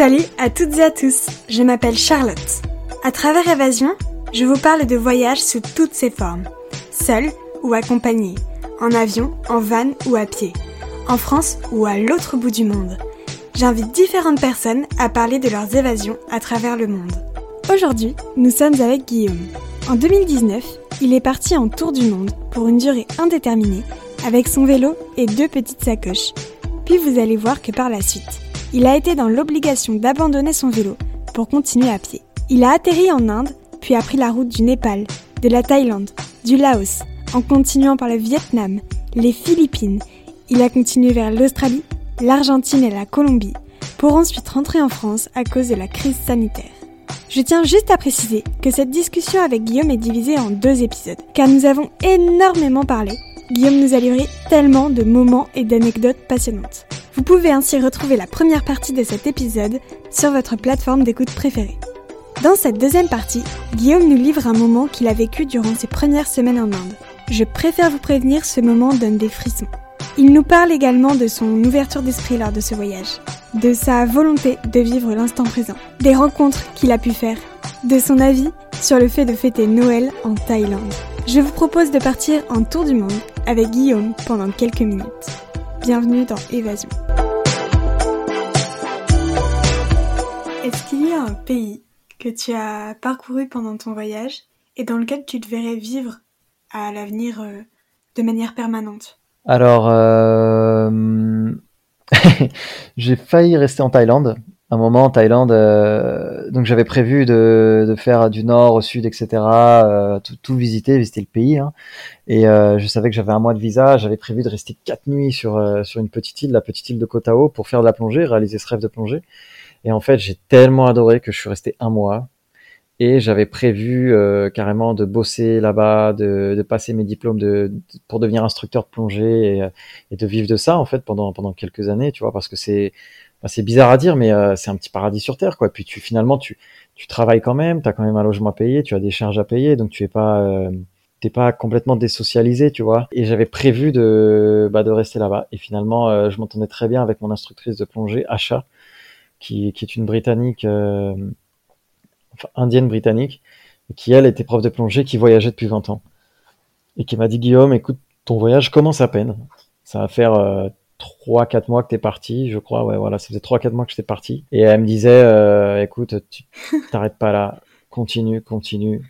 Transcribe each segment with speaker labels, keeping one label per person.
Speaker 1: Salut à toutes et à tous, je m'appelle Charlotte. À travers Évasion, je vous parle de voyages sous toutes ses formes, seul ou accompagné, en avion, en van ou à pied, en France ou à l'autre bout du monde. J'invite différentes personnes à parler de leurs évasions à travers le monde. Aujourd'hui, nous sommes avec Guillaume. En 2019, il est parti en tour du monde pour une durée indéterminée avec son vélo et deux petites sacoches. Puis vous allez voir que par la suite, il a été dans l'obligation d'abandonner son vélo pour continuer à pied. Il a atterri en Inde, puis a pris la route du Népal, de la Thaïlande, du Laos, en continuant par le Vietnam, les Philippines. Il a continué vers l'Australie, l'Argentine et la Colombie, pour ensuite rentrer en France à cause de la crise sanitaire. Je tiens juste à préciser que cette discussion avec Guillaume est divisée en deux épisodes, car nous avons énormément parlé. Guillaume nous a livré tellement de moments et d'anecdotes passionnantes. Vous pouvez ainsi retrouver la première partie de cet épisode sur votre plateforme d'écoute préférée. Dans cette deuxième partie, Guillaume nous livre un moment qu'il a vécu durant ses premières semaines en Inde. Je préfère vous prévenir, ce moment donne des frissons. Il nous parle également de son ouverture d'esprit lors de ce voyage, de sa volonté de vivre l'instant présent, des rencontres qu'il a pu faire, de son avis sur le fait de fêter Noël en Thaïlande. Je vous propose de partir en tour du monde avec Guillaume pendant quelques minutes. Bienvenue dans Évasion. Est-ce qu'il y a un pays que tu as parcouru pendant ton voyage et dans lequel tu te verrais vivre à l'avenir euh, de manière permanente?
Speaker 2: Alors, euh... j'ai failli rester en Thaïlande. Un moment en Thaïlande, euh... donc j'avais prévu de, de, faire du nord au sud, etc. Euh, tout, tout, visiter, visiter le pays. Hein. Et euh, je savais que j'avais un mois de visa. J'avais prévu de rester quatre nuits sur euh, sur une petite île, la petite île de Koh Tao, pour faire de la plongée, réaliser ce rêve de plongée. Et en fait, j'ai tellement adoré que je suis resté un mois. Et j'avais prévu euh, carrément de bosser là-bas, de, de, passer mes diplômes de, pour devenir instructeur de plongée et, et, de vivre de ça en fait pendant pendant quelques années, tu vois, parce que c'est c'est bizarre à dire, mais euh, c'est un petit paradis sur terre, quoi. Puis tu finalement tu tu travailles quand même, tu as quand même un logement à payer, tu as des charges à payer, donc tu es pas euh, t'es pas complètement désocialisé, tu vois. Et j'avais prévu de bah, de rester là-bas. Et finalement, euh, je m'entendais très bien avec mon instructrice de plongée, Asha qui, qui est une Britannique, enfin, indienne britannique, et qui elle était prof de plongée, qui voyageait depuis 20 ans, et qui m'a dit Guillaume, écoute, ton voyage commence à peine, ça va faire euh, 3-4 mois que t'es parti, je crois, ouais, voilà, ça faisait 3-4 mois que j'étais parti, et elle me disait, euh, écoute, tu t'arrêtes pas là, continue, continue,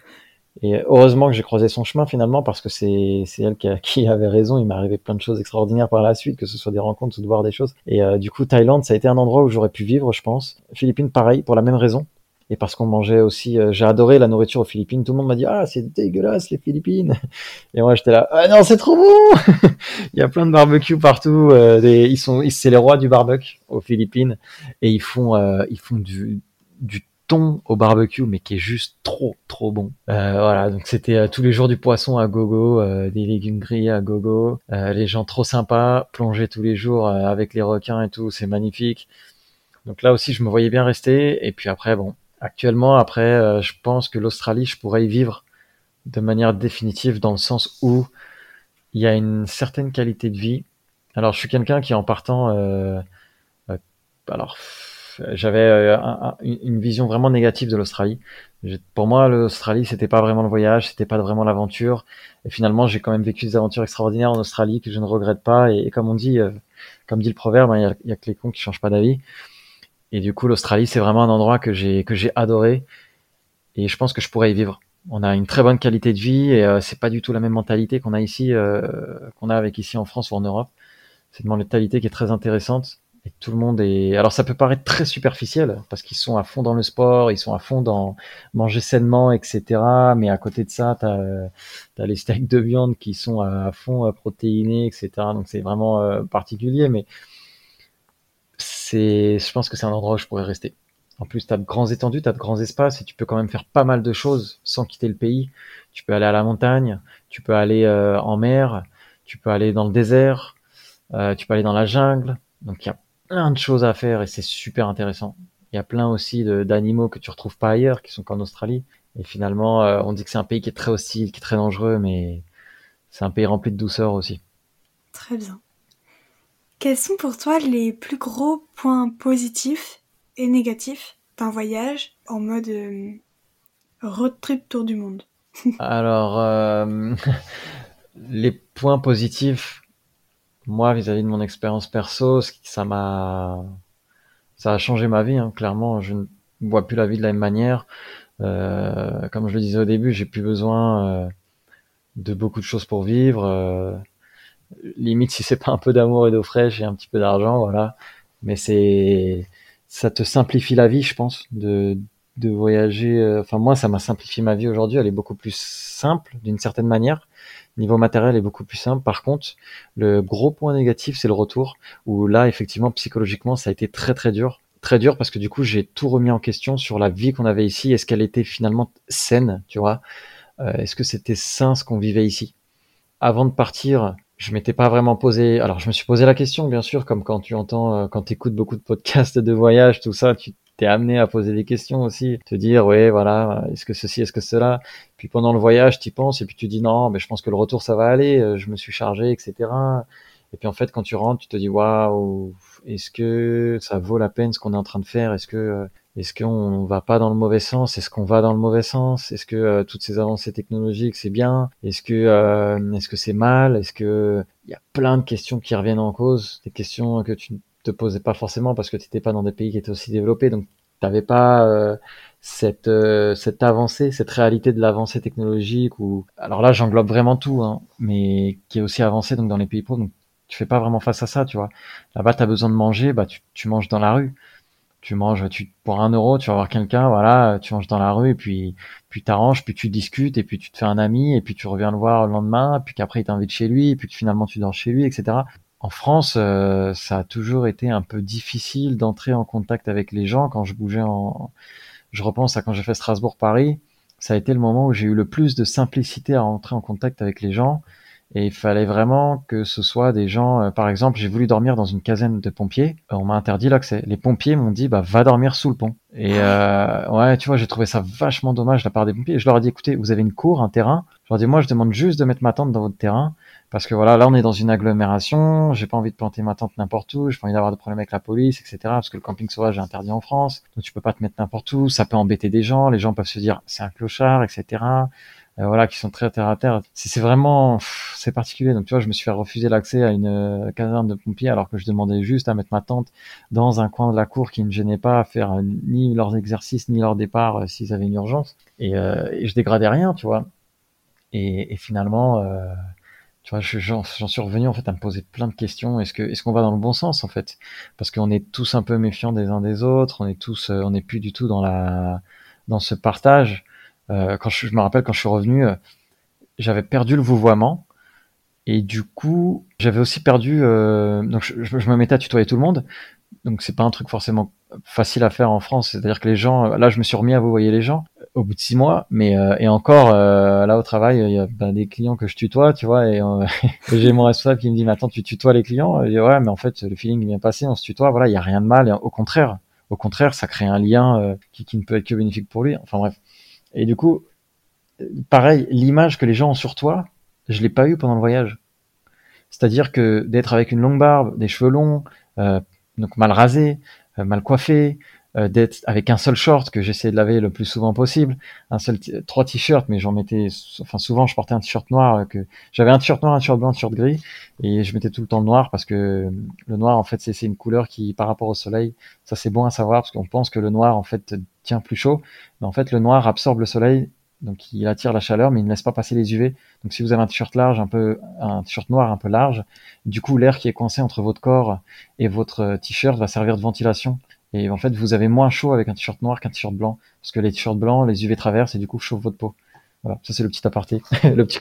Speaker 2: et heureusement que j'ai croisé son chemin finalement parce que c'est c'est elle qui, a, qui, avait raison. Il m'est arrivé plein de choses extraordinaires par la suite, que ce soit des rencontres ou de voir des choses. Et euh, du coup, Thaïlande, ça a été un endroit où j'aurais pu vivre, je pense. Philippines, pareil, pour la même raison. Et parce qu'on mangeait aussi, euh, j'ai adoré la nourriture aux Philippines. Tout le monde m'a dit ah c'est dégueulasse les Philippines. Et moi j'étais là ah non c'est trop bon. Il y a plein de barbecue partout. Euh, des, ils sont, c'est les rois du barbecue aux Philippines et ils font euh, ils font du du thon au barbecue, mais qui est juste trop trop bon. Euh, voilà, donc c'était euh, tous les jours du poisson à gogo, euh, des légumes grillés à gogo, les gens trop sympas, plonger tous les jours avec les requins et tout, c'est magnifique. Donc là aussi, je me voyais bien rester. Et puis après, bon, actuellement, après, euh, je pense que l'Australie, je pourrais y vivre de manière définitive dans le sens où il y a une certaine qualité de vie. Alors, je suis quelqu'un qui, en partant, alors j'avais euh, un, une vision vraiment négative de l'Australie. Pour moi, l'Australie, c'était pas vraiment le voyage, c'était pas vraiment l'aventure. Et finalement, j'ai quand même vécu des aventures extraordinaires en Australie que je ne regrette pas. Et, comme on dit, euh, comme dit le proverbe, il hein, y, a, y, a, que les cons qui changent pas d'avis. Et du coup, l'Australie, c'est vraiment un endroit que j'ai que j'ai adoré. Et je pense que je pourrais y vivre. On a une très bonne qualité de vie et euh, c'est pas du tout la même mentalité qu'on a ici, euh, qu'on a avec ici en France ou en Europe. C'est une mentalité qui est très intéressante et tout le monde est. Alors ça peut paraître très superficiel parce qu'ils sont à fond dans le sport, ils sont à fond dans manger sainement, etc. Mais à côté de ça, t'as as les steaks de viande qui sont à fond euh, protéinés, etc. Donc c'est vraiment euh, particulier, mais Je pense que c'est un endroit où je pourrais rester. En plus, tu as de grands étendues, tu as de grands espaces et tu peux quand même faire pas mal de choses sans quitter le pays. Tu peux aller à la montagne, tu peux aller euh, en mer, tu peux aller dans le désert, euh, tu peux aller dans la jungle. Donc il y a plein de choses à faire et c'est super intéressant. Il y a plein aussi d'animaux que tu retrouves pas ailleurs, qui sont qu'en Australie. Et finalement, euh, on dit que c'est un pays qui est très hostile, qui est très dangereux, mais c'est un pays rempli de douceur aussi.
Speaker 1: Très bien. Quels sont pour toi les plus gros points positifs et négatifs d'un voyage en mode euh, road trip tour du monde?
Speaker 2: Alors, euh, les points positifs, moi, vis-à-vis de mon expérience perso, ça m'a, ça a changé ma vie. Hein. Clairement, je ne vois plus la vie de la même manière. Euh, comme je le disais au début, j'ai plus besoin de beaucoup de choses pour vivre. Limite, si c'est pas un peu d'amour et d'eau fraîche et un petit peu d'argent, voilà. Mais c'est, ça te simplifie la vie, je pense, de, de voyager. Euh, enfin, moi, ça m'a simplifié ma vie aujourd'hui. Elle est beaucoup plus simple d'une certaine manière. Niveau matériel est beaucoup plus simple. Par contre, le gros point négatif, c'est le retour. Où là, effectivement, psychologiquement, ça a été très très dur. Très dur parce que du coup, j'ai tout remis en question sur la vie qu'on avait ici. Est-ce qu'elle était finalement saine, tu vois? Euh, Est-ce que c'était sain ce qu'on vivait ici? Avant de partir, je m'étais pas vraiment posé. Alors, je me suis posé la question, bien sûr, comme quand tu entends, euh, quand tu écoutes beaucoup de podcasts de voyage, tout ça, tu t'es amené à poser des questions aussi, te dire, ouais, voilà, est-ce que ceci, est-ce que cela? Puis pendant le voyage, tu penses et puis tu dis non, mais je pense que le retour ça va aller. Euh, je me suis chargé, etc. Et puis en fait, quand tu rentres, tu te dis waouh, est-ce que ça vaut la peine ce qu'on est en train de faire? Est-ce que euh, est-ce qu'on va pas dans le mauvais sens? Est-ce qu'on va dans le mauvais sens? Est-ce que euh, toutes ces avancées technologiques c'est bien? Est-ce que euh, est-ce que c'est mal? Est-ce que il y a plein de questions qui reviennent en cause, des questions que tu ne te posais pas forcément parce que tu n'étais pas dans des pays qui étaient aussi développés, donc tu n'avais pas euh, cette cette avancée, cette réalité de l'avancée technologique ou alors là j'englobe vraiment tout, hein, mais qui est aussi avancé donc dans les pays pauvres, donc tu fais pas vraiment face à ça, tu vois. Là-bas, as besoin de manger, bah tu, tu manges dans la rue tu manges, tu pour un euro, tu vas voir quelqu'un, voilà, tu manges dans la rue et puis puis t'arranges, puis tu discutes et puis tu te fais un ami et puis tu reviens le voir le lendemain, puis qu'après il t'invite chez lui et puis que finalement tu dors chez lui, etc. En France, euh, ça a toujours été un peu difficile d'entrer en contact avec les gens. Quand je bougeais en, je repense à quand j'ai fait Strasbourg-Paris, ça a été le moment où j'ai eu le plus de simplicité à entrer en contact avec les gens et il fallait vraiment que ce soit des gens, euh, par exemple, j'ai voulu dormir dans une caserne de pompiers, euh, on m'a interdit l'accès. Les pompiers m'ont dit, bah va dormir sous le pont. Et euh, ouais, tu vois, j'ai trouvé ça vachement dommage de la part des pompiers. Je leur ai dit, écoutez, vous avez une cour, un terrain. Je leur ai dit, moi, je demande juste de mettre ma tente dans votre terrain, parce que voilà, là, on est dans une agglomération. J'ai pas envie de planter ma tente n'importe où. J'ai pas envie d'avoir de problèmes avec la police, etc. Parce que le camping sauvage est interdit en France, donc tu peux pas te mettre n'importe où. Ça peut embêter des gens. Les gens peuvent se dire, c'est un clochard, etc. Euh, voilà, qui sont très terre à terre. C'est vraiment, c'est particulier. Donc tu vois, je me suis fait refuser l'accès à une euh, caserne de pompiers alors que je demandais juste à mettre ma tente dans un coin de la cour qui ne gênait pas à faire euh, ni leurs exercices ni leur départ s'ils avaient une urgence. Et, et, je dégradais rien, tu vois. Et, et finalement, tu vois, j'en suis revenu en fait à me poser plein de questions. Est-ce que est-ce qu'on va dans le bon sens en fait? Parce qu'on est tous un peu méfiants des uns des autres. On est tous, on n'est plus du tout dans la dans ce partage. Euh, quand je, me rappelle quand je suis revenu, euh, j'avais perdu le vouvoiement. Et du coup, j'avais aussi perdu. Euh, donc, je, me mettais à tutoyer tout le monde. Donc, c'est pas un truc forcément facile à faire en France. C'est-à-dire que les gens, là, je me suis remis à vous voyez les gens au bout de six mois. Mais et encore, là au travail, il y a ben, des clients que je tutoie, tu vois. Et, j'ai mon responsable qui me dit, mais attends, tu tutoies les clients? Je dis, Ouais, mais en fait, le feeling bien passé, on se tutoie. Voilà, il y a rien de mal. Et au contraire, au contraire, ça crée un lien qui ne peut être que bénéfique pour lui. Enfin bref. Et du coup, pareil, l'image que les gens ont sur toi, je l'ai pas eu pendant le voyage. C'est-à-dire que d'être avec une longue barbe, des cheveux longs, euh, donc mal rasé, euh, mal coiffé, euh, d'être avec un seul short que j'essayais de laver le plus souvent possible, un seul trois t-shirts, mais j'en mettais, enfin souvent je portais un t-shirt noir que j'avais un t-shirt noir, un t-shirt blanc, un t-shirt gris, et je mettais tout le temps le noir parce que le noir en fait c'est une couleur qui par rapport au soleil, ça c'est bon à savoir parce qu'on pense que le noir en fait tient plus chaud, mais en fait le noir absorbe le soleil donc il attire la chaleur, mais il ne laisse pas passer les UV. Donc si vous avez un t-shirt large, un peu un t-shirt noir un peu large, du coup l'air qui est coincé entre votre corps et votre t-shirt va servir de ventilation. Et en fait, vous avez moins chaud avec un t-shirt noir qu'un t-shirt blanc, parce que les t-shirts blancs, les UV traversent et du coup chauffent votre peau. Voilà, ça c'est le petit aparté, le petit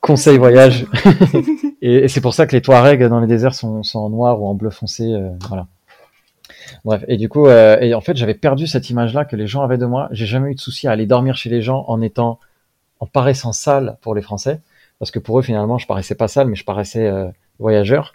Speaker 2: conseil voyage. et, c'est pour ça que les Touaregs dans les déserts sont, sont en noir ou en bleu foncé. Euh, voilà. Bref, et du coup, euh, et en fait, j'avais perdu cette image-là que les gens avaient de moi. J'ai jamais eu de souci à aller dormir chez les gens en étant, en paraissant sale pour les Français, parce que pour eux, finalement, je paraissais pas sale, mais je paraissais euh, voyageur.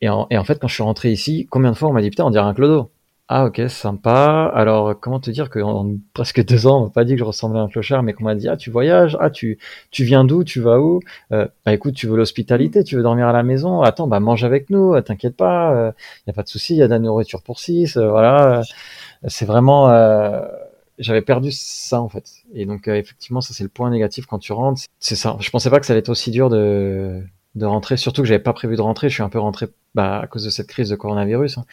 Speaker 2: Et, en, et, en, fait, quand je suis rentré ici, combien de fois on m'a dit putain, on dirait un clodo? Ah ok, sympa. Alors comment te dire qu'en presque deux ans, on m'a pas dit que je ressemblais à un clochard, mais qu'on m'a dit ah tu voyages, ah tu tu viens d'où, tu vas où? Euh, Bah écoute, tu veux l'hospitalité, tu veux dormir à la maison, attends bah mange avec nous, euh, t'inquiète pas, il euh, y a pas de souci, il y a de la nourriture pour six, voilà. C'est vraiment, j'avais perdu ça en fait. Et donc effectivement ça c'est le point négatif quand tu rentres, c'est ça. Je pensais pas que ça allait être aussi dur de de rentrer, surtout que j'avais pas prévu de rentrer. Je suis un peu rentré bah, à cause de cette crise de coronavirus. Hein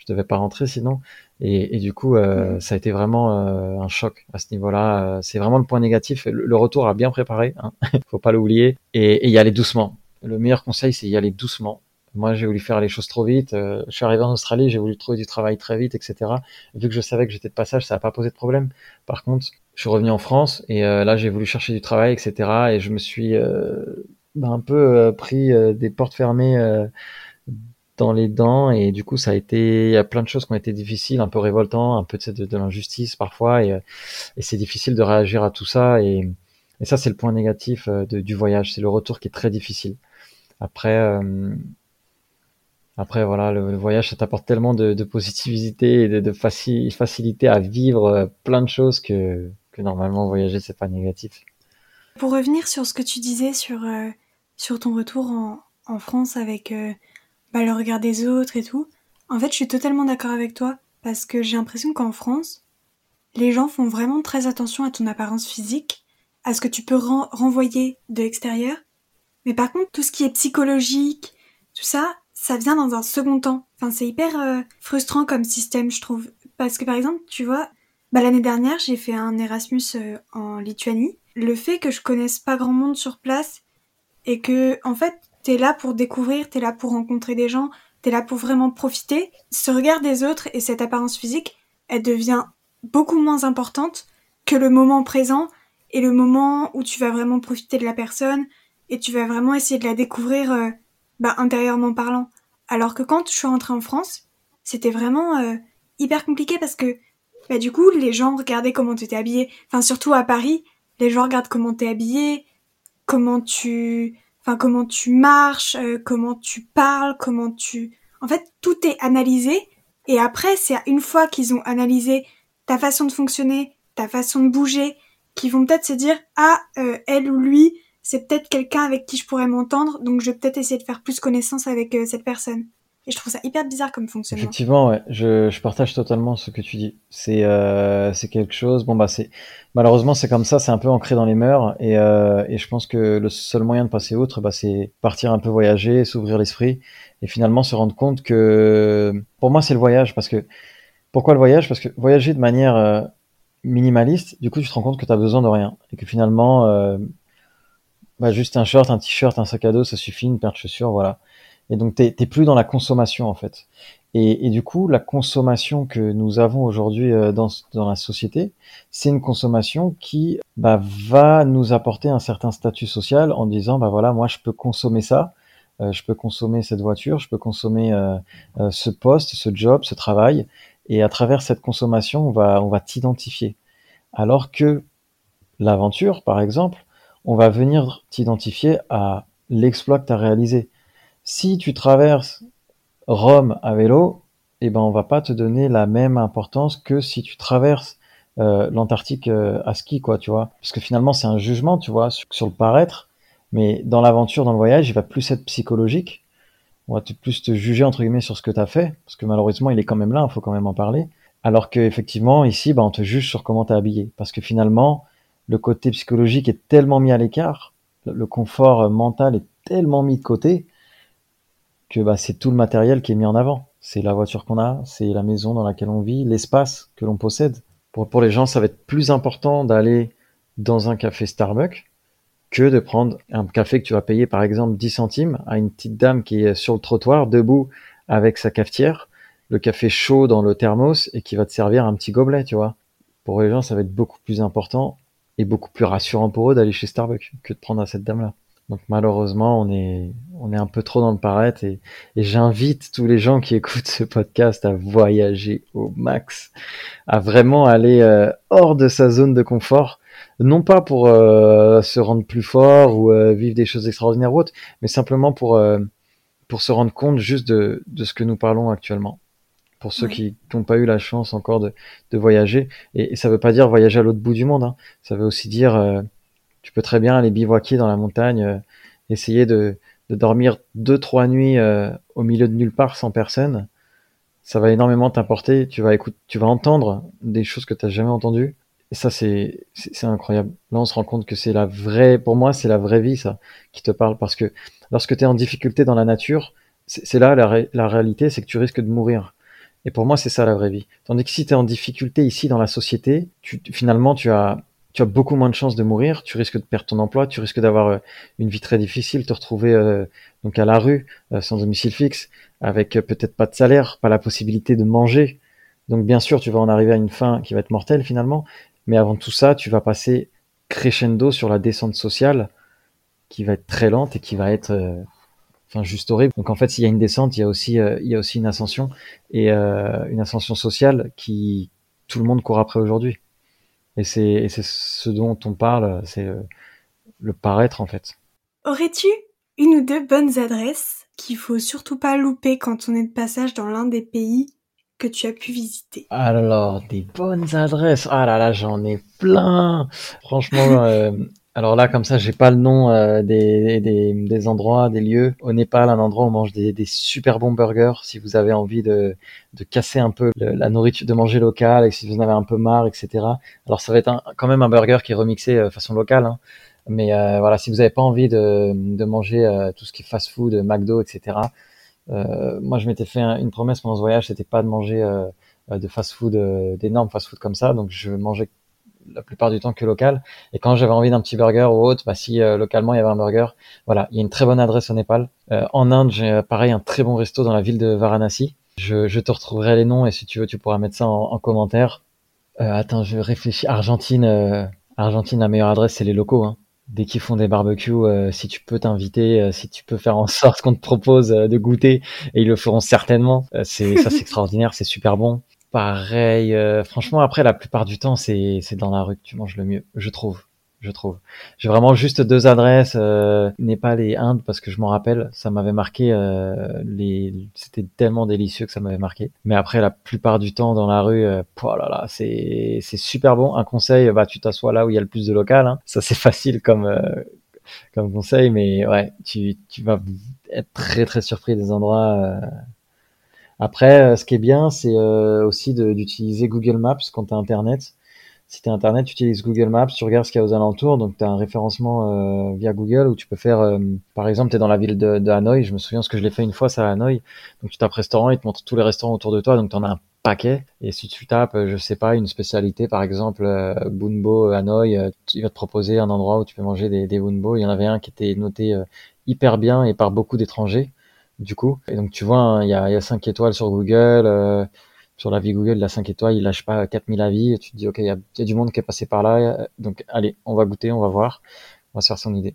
Speaker 2: je devais pas rentrer sinon. Et, du coup, euh, ça a été vraiment euh, un choc à ce niveau-là. Euh, c'est vraiment le point négatif. Le, retour a bien préparé, hein. faut pas l'oublier. Et, y aller doucement. Le meilleur conseil, c'est y aller doucement. Moi, j'ai voulu faire les choses trop vite. je suis arrivé en Australie, j'ai voulu trouver du travail très vite, etc. Vu que je savais que j'étais de passage, ça n'a pas posé de problème. Par contre, je suis revenu en France et là, j'ai voulu chercher du travail, etc. Et je me suis bah, un peu pris des portes fermées dans les dents. Et du coup ça a été il y a plein de choses qui ont été difficiles un peu révoltant un peu de, de l'injustice parfois. Et, et c'est difficile de réagir à tout ça. Et, et ça c'est le point négatif euh, de, du voyage. C'est le retour qui est très difficile. Après euh, après voilà le, voyage ça t'apporte tellement de, de, positivité et de, de facilité à vivre euh, plein de choses que, que normalement voyager c'est pas négatif
Speaker 1: pour revenir sur ce que tu disais sur sur ton retour en, France avec bah, le regard des autres et tout. En fait, je suis totalement d'accord avec toi parce que j'ai l'impression qu'en France, les gens font vraiment très attention à ton apparence physique, à ce que tu peux renvoyer de l'extérieur. Mais par contre, tout ce qui est psychologique, tout ça, ça vient dans un second temps. Enfin, c'est hyper euh, frustrant comme système, je trouve. Parce que par exemple, tu vois, bah, l'année dernière, j'ai fait un Erasmus euh, en Lituanie. Le fait que je connaisse pas grand monde sur place et que, en fait, t'es là pour découvrir, t'es là pour rencontrer des gens, t'es là pour vraiment profiter. Ce regard des autres et cette apparence physique, elle devient beaucoup moins importante que le moment présent et le moment où tu vas vraiment profiter de la personne et tu vas vraiment essayer de la découvrir euh, bah, intérieurement parlant. Alors que quand je suis rentrée en France, c'était vraiment euh, hyper compliqué parce que bah, du coup les gens regardaient comment tu étais habillé. Enfin surtout à Paris, les gens regardent comment t'es habillé, comment tu enfin comment tu marches, euh, comment tu parles, comment tu... En fait, tout est analysé et après, c'est une fois qu'ils ont analysé ta façon de fonctionner, ta façon de bouger, qu'ils vont peut-être se dire ah euh, elle ou lui, c'est peut-être quelqu'un avec qui je pourrais m'entendre, donc je vais peut-être essayer de faire plus connaissance avec euh, cette personne. Et je trouve ça hyper bizarre comme fonctionnement.
Speaker 2: Effectivement, je, partage totalement ce que tu dis. C'est euh, c'est quelque chose. Bon bah c'est malheureusement c'est comme ça, c'est un peu ancré dans les mœurs et, euh, et je pense que le seul moyen de passer outre, bah, c'est partir un peu voyager, s'ouvrir l'esprit et finalement se rendre compte que pour moi c'est le voyage parce que pourquoi le voyage? Parce que voyager de manière euh, minimaliste, du coup tu te rends compte que tu as besoin de rien et que finalement bah, juste un short, un t-shirt, un sac à dos, ça suffit, une paire de chaussures, voilà. Et donc, t'es plus dans la consommation, en fait. Et, et, du coup, la consommation que nous avons aujourd'hui euh, dans, dans la société, c'est une consommation qui bah, va nous apporter un certain statut social en disant, bah voilà, moi je peux consommer ça, euh, je peux consommer cette voiture, je peux consommer euh, ce poste, ce job, ce travail, et à travers cette consommation, on va, on va t'identifier. Alors que l'aventure, par exemple, on va venir t'identifier à l'exploit que tu as réalisé. Si tu traverses Rome à vélo, eh ben on va pas te donner la même importance que si tu traverses euh, l'Antarctique euh, à ski, quoi, tu vois. Parce que finalement, c'est un jugement, tu vois, sur, le paraître. Mais dans l'aventure, dans le voyage, il va plus être psychologique. On va plus te juger, entre guillemets, sur ce que tu as fait. Parce que malheureusement, il est quand même là, il faut quand même en parler. Alors que effectivement, ici, bah, on te juge sur comment tu habillé. Parce que finalement, le côté psychologique est tellement mis à l'écart, le confort mental est tellement mis de côté, que bah, c'est tout le matériel qui est mis en avant. C'est la voiture qu'on a, c'est la maison dans laquelle on vit, l'espace que l'on possède. Pour, pour les gens, ça va être plus important d'aller dans un café Starbucks que de prendre un café que tu vas payer par exemple 10 centimes à une petite dame qui est sur le trottoir, debout avec sa cafetière, le café chaud dans le thermos et qui va te servir un petit gobelet, tu vois. Pour les gens, ça va être beaucoup plus important et beaucoup plus rassurant pour eux d'aller chez Starbucks que de prendre à cette dame-là. Donc malheureusement, on est, on est un peu trop dans le paraître et, j'invite tous les gens qui écoutent ce podcast à voyager au max, à vraiment aller euh, hors de sa zone de confort, non pas pour euh, se rendre plus fort ou euh, vivre des choses extraordinaires ou autres, mais simplement pour, pour se rendre compte juste de, de ce que nous parlons actuellement. pour ceux qui n'ont pas eu la chance encore de, de voyager. Et, ça veut pas dire voyager à l'autre bout du monde. Hein. Ça veut aussi dire, euh, tu peux très bien aller bivouaquer dans la montagne, euh, essayer de, de, dormir deux trois nuits euh, au milieu de nulle part sans personne. Ça va énormément t'apporter. Tu vas écouter, tu vas entendre des choses que tu n'as jamais entendues. Et ça, c'est, c'est incroyable. Là, on se rend compte que c'est la vraie, pour moi, c'est la vraie vie, ça, qui te parle. Parce que lorsque tu es en difficulté dans la nature, c'est là la, la réalité, c'est que tu risques de mourir. Et pour moi, c'est ça la vraie vie. Tandis que si tu es en difficulté ici dans la société, tu, finalement, tu as, tu as beaucoup moins de chances de mourir, tu risques de perdre ton emploi, tu risques d'avoir euh, une vie très difficile, te retrouver euh, donc à la rue, euh, sans domicile fixe, avec peut-être pas de salaire, pas la possibilité de manger. Donc bien sûr, tu vas en arriver à une fin qui va être mortelle finalement, mais avant tout ça, tu vas passer crescendo sur la descente sociale qui va être très lente et qui va être enfin juste horrible. Donc en fait, s'il y a une descente, il y a aussi il y a aussi une ascension et une ascension sociale qui tout le monde court après aujourd'hui. Et c'est ce dont on parle, c'est le, paraître en fait.
Speaker 1: Aurais-tu une ou deux bonnes adresses qu'il faut surtout pas louper quand on est de passage dans l'un des pays que tu as pu visiter?
Speaker 2: Alors, des bonnes adresses. Ah là là, j'en ai plein. Franchement, euh, alors là, comme ça, j'ai pas le nom euh, des, des, des, endroits, des lieux. Au Népal, un endroit où on mange des, des super bons burgers. Si vous avez envie de, de casser un peu la nourriture, de manger local, et si vous en avez un peu marre, etc. Alors, ça va être quand même un burger qui est remixé euh, façon locale. Hein. Mais voilà, si vous n'avez pas envie de, de manger tout ce qui est fast-food, McDo, etc. Euh, moi, je m'étais fait une promesse pendant ce voyage, c'était pas de manger euh, de fast-food, euh, d'énormes fast-food comme ça. Donc, je mangeais la plupart du temps que local. Et quand j'avais envie d'un petit burger ou autre, bah, si localement il y avait un burger, voilà, il y a une très bonne adresse au Népal. en Inde, j'ai pareil un très bon resto dans la ville de Varanasi. Je, je, te retrouverai les noms et si tu veux, tu pourras mettre ça en, en commentaire. attends, je réfléchis. Argentine, Argentine, la meilleure adresse, c'est les locaux. Hein dès qu'ils font des barbecues, euh, si tu peux t'inviter, euh, si tu peux faire en sorte qu'on te propose euh, de goûter, et ils le feront certainement. c'est ça, c'est extraordinaire, c'est super bon. Pareil, franchement, après la plupart du temps, c'est c'est dans la rue que tu manges le mieux, je trouve je trouve. J'ai vraiment juste deux adresses, euh, Népal et Inde, parce que je m'en rappelle, ça m'avait marqué, euh, les... c'était tellement délicieux que ça m'avait marqué. Mais après, la plupart du temps, dans la rue, euh, oh c'est, c'est super bon. Un conseil, bah, tu t'assois là où il y a le plus de local, hein. ça c'est facile comme, euh, comme conseil, mais ouais, tu, tu vas être très très surpris des endroits. Euh. Après, ce qui est bien, c'est aussi d'utiliser Google Maps quand tu as Internet. Si tu as Internet, tu utilises Google Maps, tu regardes ce qu'il y a aux alentours, donc tu as un référencement euh, via Google où tu peux faire, euh, par exemple, tu es dans la ville de, de, Hanoï, je me souviens ce que je l'ai fait une fois, c'est à Hanoï, donc tu tapes restaurant, il te montre tous les restaurants autour de toi, donc tu en as un paquet, et si tu tapes, je sais pas, une spécialité, par exemple, euh, Bunbo Hanoï, euh, il va te proposer un endroit où tu peux manger des, des Bunbo, il y en avait un qui était noté hyper bien et par beaucoup d'étrangers, du coup, et donc tu vois, hein, il y, a, y a 5 étoiles sur Google, sur l'avis Google, la 5 étoiles, il lâche pas 4000 avis, et tu te dis, OK, il y, a, du monde qui est passé par là, donc allez, on va goûter, on va voir, on va se faire son idée.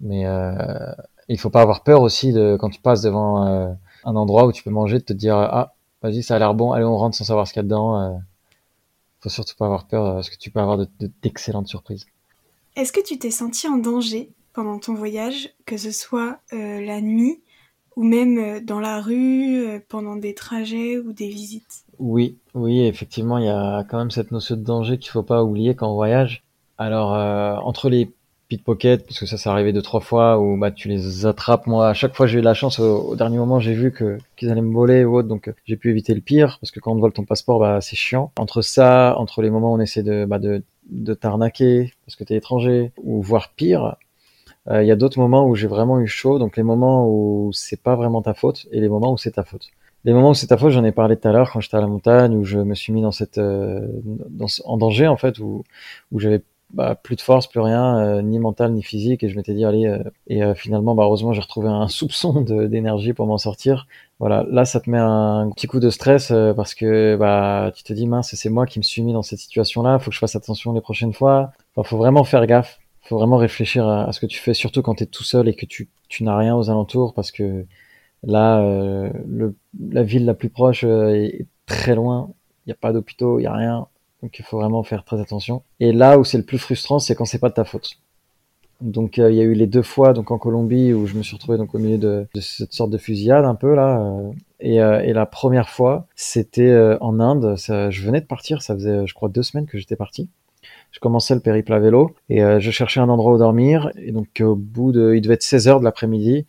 Speaker 2: Mais euh, il faut pas avoir peur aussi de quand tu passes devant euh, un endroit où tu peux manger, de te dire, ah, vas-y, ça a l'air bon, allez, on rentre sans savoir ce qu'il y a dedans. Euh, faut surtout pas avoir peur, parce que tu peux avoir d'excellentes surprises.
Speaker 1: Est-ce que tu t'es senti en danger pendant ton voyage, que ce soit euh, la nuit ou même euh, dans la rue, euh, pendant des trajets ou des visites.
Speaker 2: Oui, oui, effectivement, il y a quand même cette notion de danger qu'il faut pas oublier quand on voyage. Alors, euh, entre les pickpockets, parce que ça s'est arrivé deux trois fois où bah tu les attrapes. Moi, à chaque fois, j'ai eu la chance. Au, dernier moment, j'ai vu que qu'ils allaient me voler ou autre, donc j'ai pu éviter le pire parce que quand on te vole ton passeport, bah c'est chiant. Entre ça, entre les moments où on essaie de bah, de, de t'arnaquer parce que t'es étranger ou voire pire, il y a d'autres moments où j'ai vraiment eu chaud, donc les moments où c'est pas vraiment ta faute et les moments où c'est ta faute. Les moments où c'est ta faute, j'en ai parlé tout à l'heure quand j'étais à la montagne, où je me suis mis dans cette, euh, dans, en danger en fait, où, où j'avais bah, plus de force, plus rien, euh, ni mental ni physique, et je m'étais dit allez, et finalement, bah, heureusement, j'ai retrouvé un soupçon d'énergie pour m'en sortir. Voilà, là, ça te met un petit coup de stress parce que bah, tu te dis mince, c'est moi qui me suis mis dans cette situation-là, faut que je fasse attention les prochaines fois. Enfin, faut vraiment faire gaffe faut vraiment réfléchir à, ce que tu fais, surtout quand tu es tout seul et que tu, tu n'as rien aux alentours, parce que là, euh, la ville la plus proche euh, est, très loin, il n'y a pas d'hôpitaux, il n'y a rien, donc il faut vraiment faire très attention. Et là où c'est le plus frustrant, c'est quand c'est pas de ta faute. Donc il y a eu les deux fois donc en Colombie où je me suis retrouvé donc au milieu de, cette sorte de fusillade un peu là. Et, et, la première fois, c'était en Inde. Je venais de partir, ça faisait je crois deux semaines que j'étais parti je commençais le périple à vélo et euh, je cherchais un endroit où dormir. Et donc, au bout de, il devait être 16 heures de l'après-midi,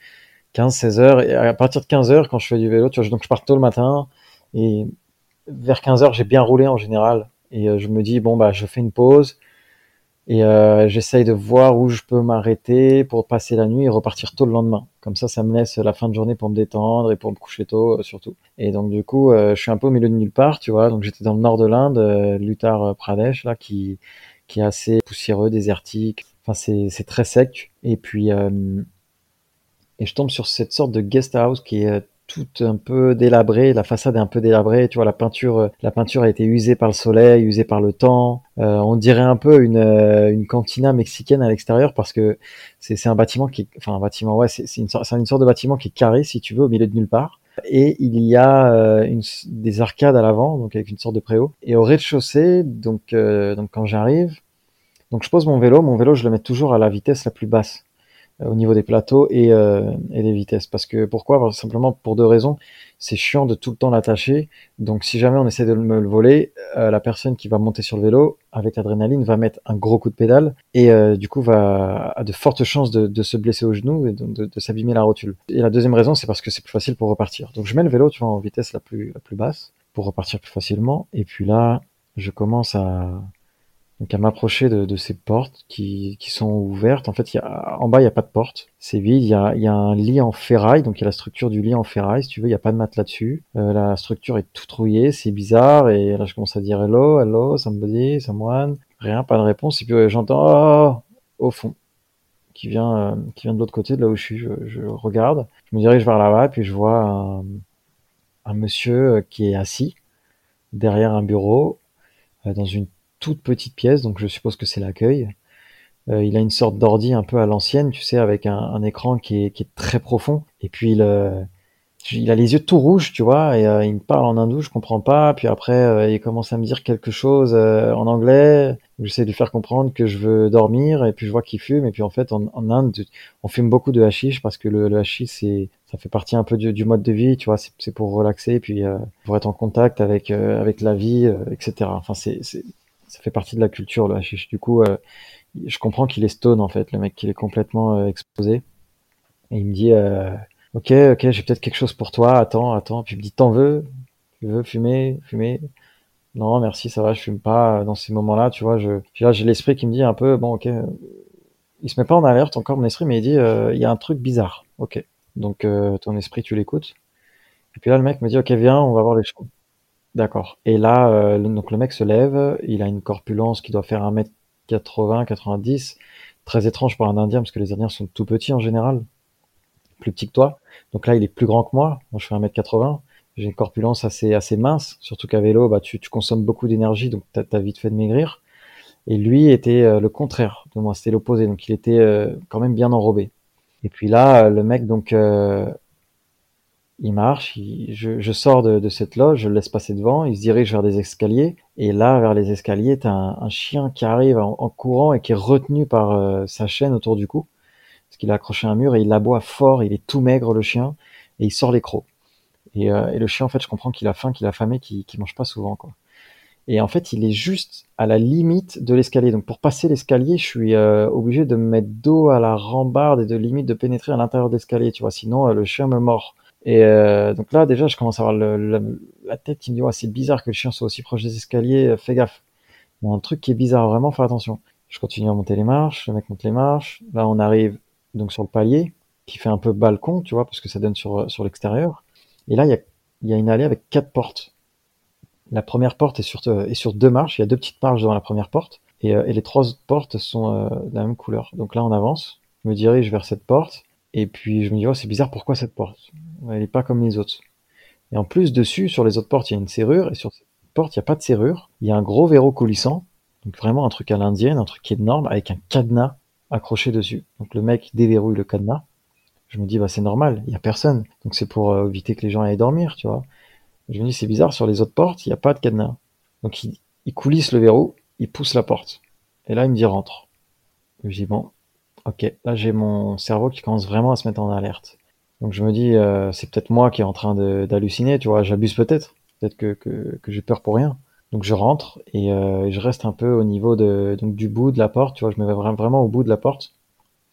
Speaker 2: 15, 16 heures. Et à partir de 15 heures, quand je fais du vélo, tu vois, donc je pars tôt le matin et vers 15 heures, j'ai bien roulé en général. Et euh, je me dis, bon, bah, je fais une pause et euh, j'essaye de voir où je peux m'arrêter pour passer la nuit et repartir tôt le lendemain. Comme ça, ça me laisse la fin de journée pour me détendre et pour me coucher tôt euh, surtout. Et donc du coup, je suis un peu au milieu de nulle part, tu vois. Donc j'étais dans le nord de l'Inde, l'Uttar Pradesh, là, qui qui est assez poussiéreux, désertique. Enfin, c'est très sec. Et puis, euh, et je tombe sur cette sorte de guest house qui est tout un peu délabré, la façade est un peu délabrée, tu vois, la peinture, la peinture a été usée par le soleil, usée par le temps. Euh, on dirait un peu une, euh, cantina mexicaine à l'extérieur parce que c'est un bâtiment qui, enfin un bâtiment, ouais, c'est une sorte de bâtiment qui est carré si tu veux au milieu de nulle part. Et il y a une, des arcades à l'avant, donc avec une sorte de préau. Et au rez-de-chaussée, donc, donc quand j'arrive, donc je pose mon vélo, mon vélo je le mets toujours à la vitesse la plus basse euh, au niveau des plateaux et, euh, et, des vitesses. Parce que pourquoi? Simplement pour deux raisons. C'est chiant de tout le temps l'attacher. Donc si jamais on essaie de me le voler, euh, la personne qui va monter sur le vélo avec l'adrénaline va mettre un gros coup de pédale et du coup va a de fortes chances de, de se blesser au genou et de, de, s'abîmer la rotule. Et la deuxième raison, c'est parce que c'est plus facile pour repartir. Donc je mets le vélo, tu vois, en vitesse la plus la plus basse pour repartir plus facilement. Et puis là, je commence à donc à m'approcher de, ces portes qui, sont ouvertes. En fait, y a, en bas, il n'y a pas de porte. C'est vide. Il y, a, un lit en ferraille. Donc il y a la structure du lit en ferraille. Si tu veux, il n'y a pas de matelas dessus. Euh, la structure est tout rouillée. C'est bizarre. Et là, je commence à dire hello, hello, somebody, someone. Rien, pas de réponse. Et puis j'entends oh, au fond qui vient, euh, qui vient de l'autre côté de là où je suis. Je, regarde. Je me dirige vers là-bas. Puis je vois un, monsieur qui est assis derrière un bureau euh, dans une toute petite pièce, donc je suppose que c'est l'accueil. Euh, il a une sorte d'ordi un peu à l'ancienne, tu sais, avec un, écran qui est, très profond. Et puis il, euh, a les yeux tout rouges, tu vois, et euh, il me parle en hindou, je comprends pas. Puis après, il commence à me dire quelque chose en anglais. J'essaie de lui faire comprendre que je veux dormir, et puis je vois qu'il fume. Et puis en fait, en, Inde, on fume beaucoup de hashish parce que le, le hashish, c'est ça fait partie un peu du, du, mode de vie, tu vois. C'est pour relaxer, puis pour être en contact avec avec la vie, etc. Enfin, c'est fait partie de la culture le hashish. Du coup, euh, je comprends qu'il est stone en fait, le mec qu'il est complètement euh, exposé. Et il me dit, euh, ok, ok, j'ai peut-être quelque chose pour toi. Attends, attends. Puis il me dit, t'en veux? Tu veux fumer, fumer? Non, merci, ça va, je fume pas. Dans ces moments-là, tu vois, je, j'ai l'esprit qui me dit un peu, bon, ok. Il se met pas en alerte encore mon esprit, mais il dit, il y a un truc bizarre. Ok. Donc ton esprit, tu l'écoutes. Et puis là, le mec me dit, ok, viens, on va voir les choses. D'accord. Et là, euh, donc le mec se lève, il a une corpulence qui doit faire 1m80, 90. Très étrange pour un Indien, parce que les Indiens sont tout petits en général, plus petits que toi. Donc là, il est plus grand que moi. Moi, je fais 1m80. J'ai une corpulence assez, assez mince, surtout qu'à vélo, bah, tu, tu consommes beaucoup d'énergie, donc t'as as vite fait de maigrir. Et lui était euh, le contraire de moi, c'était l'opposé, donc il était euh, quand même bien enrobé. Et puis là, le mec, donc, il marche, je, sors de, cette loge, je le laisse passer devant, il se dirige vers des escaliers, et là, vers les escaliers, t'as un, un chien qui arrive en, courant et qui est retenu par euh, sa chaîne autour du cou, parce qu'il a accroché un mur, et il aboie fort, il est tout maigre le chien, et il sort les crocs. Et, euh, le chien, en fait, je comprends qu'il a faim, qu'il a famé, qu'il mange pas souvent, quoi. Et en fait, il est juste à la limite de l'escalier. Donc pour passer l'escalier, je suis euh, obligé de me mettre dos à la rambarde et de limite de pénétrer à l'intérieur de l'escalier, tu vois. Sinon, le chien me mord. Et euh, donc là, déjà, je commence à avoir le, la tête qui me dit ouais, c'est bizarre que le chien soit aussi proche des escaliers, euh, fais gaffe. Bon, un truc qui est bizarre, vraiment, fais attention. Je continue à monter les marches, le mec monte les marches. Là, on arrive donc sur le palier qui fait un peu balcon, tu vois, parce que ça donne sur, euh, sur l'extérieur. Et là, il y a, y a une allée avec quatre portes. La première porte est sur, est sur deux marches. Il y a deux petites marches devant la première porte. Et, et les trois autres portes sont de la même couleur. Donc là, on avance. Je me dirige vers cette porte. Et puis je me dis, oh, c'est bizarre, pourquoi cette porte? Elle n'est pas comme les autres. Et en plus, dessus, sur les autres portes, il y a une serrure, et sur cette porte, il n'y a pas de serrure. Il y a un gros verrou coulissant, donc vraiment un truc à l'indienne, un truc énorme, avec un cadenas accroché dessus. Donc le mec déverrouille le cadenas. Je me dis, bah c'est normal, il n'y a personne. Donc c'est pour euh, éviter que les gens aillent dormir, tu vois. Je me dis, c'est bizarre, sur les autres portes, il n'y a pas de cadenas. Donc il, il coulisse le verrou, il pousse la porte. Et là, il me dit, rentre. Je dis, bon, ok, là j'ai mon cerveau qui commence vraiment à se mettre en alerte. Donc je me dis, euh, c'est peut-être moi qui est en train d'halluciner, tu vois, j'abuse peut-être, peut-être que, que, que j'ai peur pour rien. Donc je rentre et euh, je reste un peu au niveau de, donc, du bout de la porte, tu vois, je me mets vraiment au bout de la porte.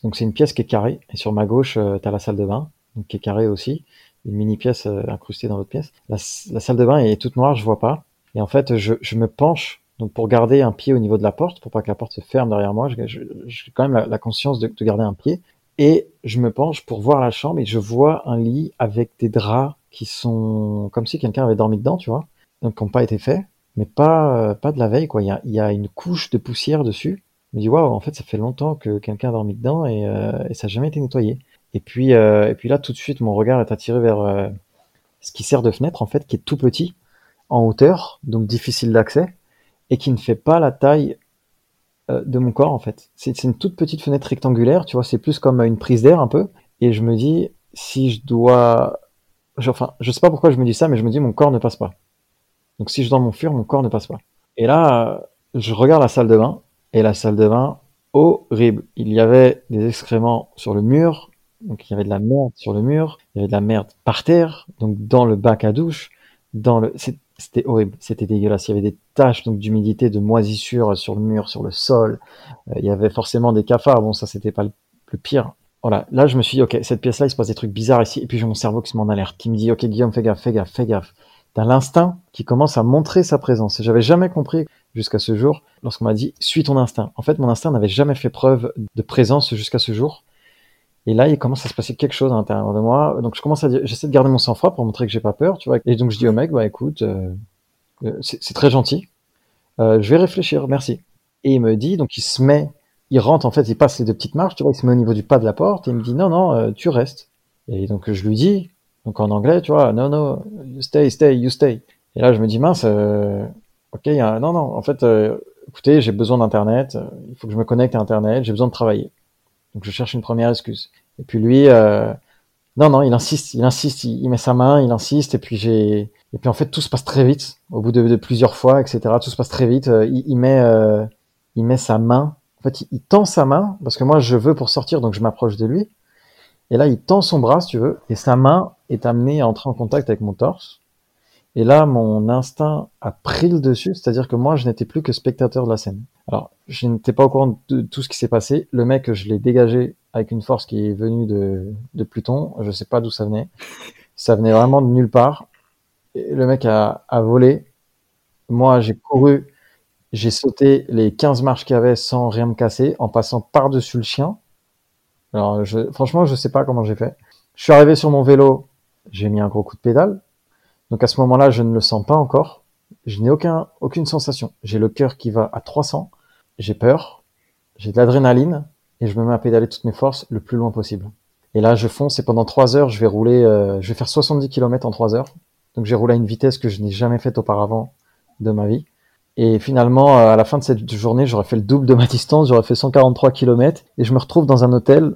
Speaker 2: Donc c'est une pièce qui est carrée et sur ma gauche, euh, tu as la salle de bain, donc qui est carrée aussi, une mini pièce euh, incrustée dans l'autre pièce. La, la, salle de bain est toute noire, je vois pas. Et en fait, je, je me penche donc pour garder un pied au niveau de la porte, pour pas que la porte se ferme derrière moi, j'ai quand même la, conscience de, de, garder un pied. Et je me penche pour voir la chambre et je vois un lit avec des draps qui sont comme si quelqu'un avait dormi dedans, tu vois, donc qui n'ont pas été faits, mais pas euh, pas de la veille quoi. Il y a, une couche de poussière dessus. Je me dis waouh, en fait ça fait longtemps que quelqu'un a dormi dedans et, euh, ça n'a jamais été nettoyé. Et puis euh, et puis là tout de suite mon regard est attiré vers ce qui sert de fenêtre en fait, qui est tout petit en hauteur, donc difficile d'accès et qui ne fait pas la taille euh, de mon corps en fait. C'est une toute petite fenêtre rectangulaire, tu vois, c'est plus comme une prise d'air un peu. Et je me dis, si je dois... Enfin, je sais pas pourquoi je me dis ça, mais je me dis, mon corps ne passe pas. Donc si je dois m'enfuir, mon corps ne passe pas. Et là, je regarde la salle de bain, et la salle de bain, horrible. Il y avait des excréments sur le mur, donc il y avait de la merde sur le mur, il y avait de la merde par terre, donc dans le bac à douche, dans le... C'était horrible, c'était dégueulasse. Il y avait des taches donc d'humidité, de moisissure sur le mur, sur le sol. Euh, il y avait forcément des cafards. Bon, ça c'était pas le, pire. Voilà, là je me suis dit, ok, cette pièce-là, il se passe des trucs bizarres ici. Et puis j'ai mon cerveau qui se met en alerte, qui me dit, ok Guillaume, fais gaffe, fais gaffe, fais gaffe. T'as l'instinct qui commence à montrer sa présence. J'avais jamais compris jusqu'à ce jour lorsqu'on m'a dit, suis ton instinct. En fait, mon instinct n'avait jamais fait preuve de présence jusqu'à ce jour. Et là, il commence à se passer quelque chose à l'intérieur de moi. Donc, je commence à dire, j'essaie de garder mon sang-froid pour montrer que j'ai pas peur, tu vois. Et donc, je dis au mec, bah, écoute, euh, euh c'est très gentil. Euh, je vais réfléchir, merci. Et il me dit, donc, il se met, il rentre, en fait, il passe les deux petites marches, tu vois, il se met au niveau du pas de la porte et il me dit, non, non, tu restes. Et donc, je lui dis, donc en anglais, tu vois, non, non, you stay, stay, you stay. Et là, je me dis, mince, ok, non, non, en fait, écoutez, j'ai besoin d'Internet, il faut que je me connecte à Internet, j'ai besoin de travailler. Donc je cherche une première excuse. Et puis lui, euh, non, non, il insiste, il insiste, il, met sa main, il insiste, et puis j'ai, et puis en fait tout se passe très vite. Au bout de, de plusieurs fois, etc., tout se passe très vite. Euh, il, il met, euh, il met sa main. En fait, il, il, tend sa main parce que moi je veux pour sortir, donc je m'approche de lui. Et là, il tend son bras, si tu veux, et sa main est amenée à entrer en contact avec mon torse. Et là, mon instinct a pris le dessus, c'est-à-dire que moi, je n'étais plus que spectateur de la scène. Alors, je n'étais pas au courant de tout ce qui s'est passé. Le mec, je l'ai dégagé avec une force qui est venue de, Pluton. Je sais pas d'où ça venait. Ça venait vraiment de nulle part. Et le mec a, volé. Moi, j'ai couru. J'ai sauté les 15 marches qu'il y avait sans rien me casser, en passant par-dessus le chien. Alors, je, franchement, je sais pas comment j'ai fait. Je suis arrivé sur mon vélo. J'ai mis un gros coup de pédale donc à ce moment-là, je ne le sens pas encore. Je n'ai aucun, aucune sensation. J'ai le cœur qui va à 300. J'ai peur. J'ai de l'adrénaline et je me mets à pédaler toutes mes forces le plus loin possible. Et là, je fonce et pendant 3 heures, je vais rouler, euh, je vais faire 70 km en 3 heures. Donc j'ai roulé à une vitesse que je n'ai jamais faite auparavant de ma vie. Et finalement, euh, à la fin de cette journée, j'aurais fait le double de ma distance, j'aurais fait 143 km et je me retrouve dans un hôtel.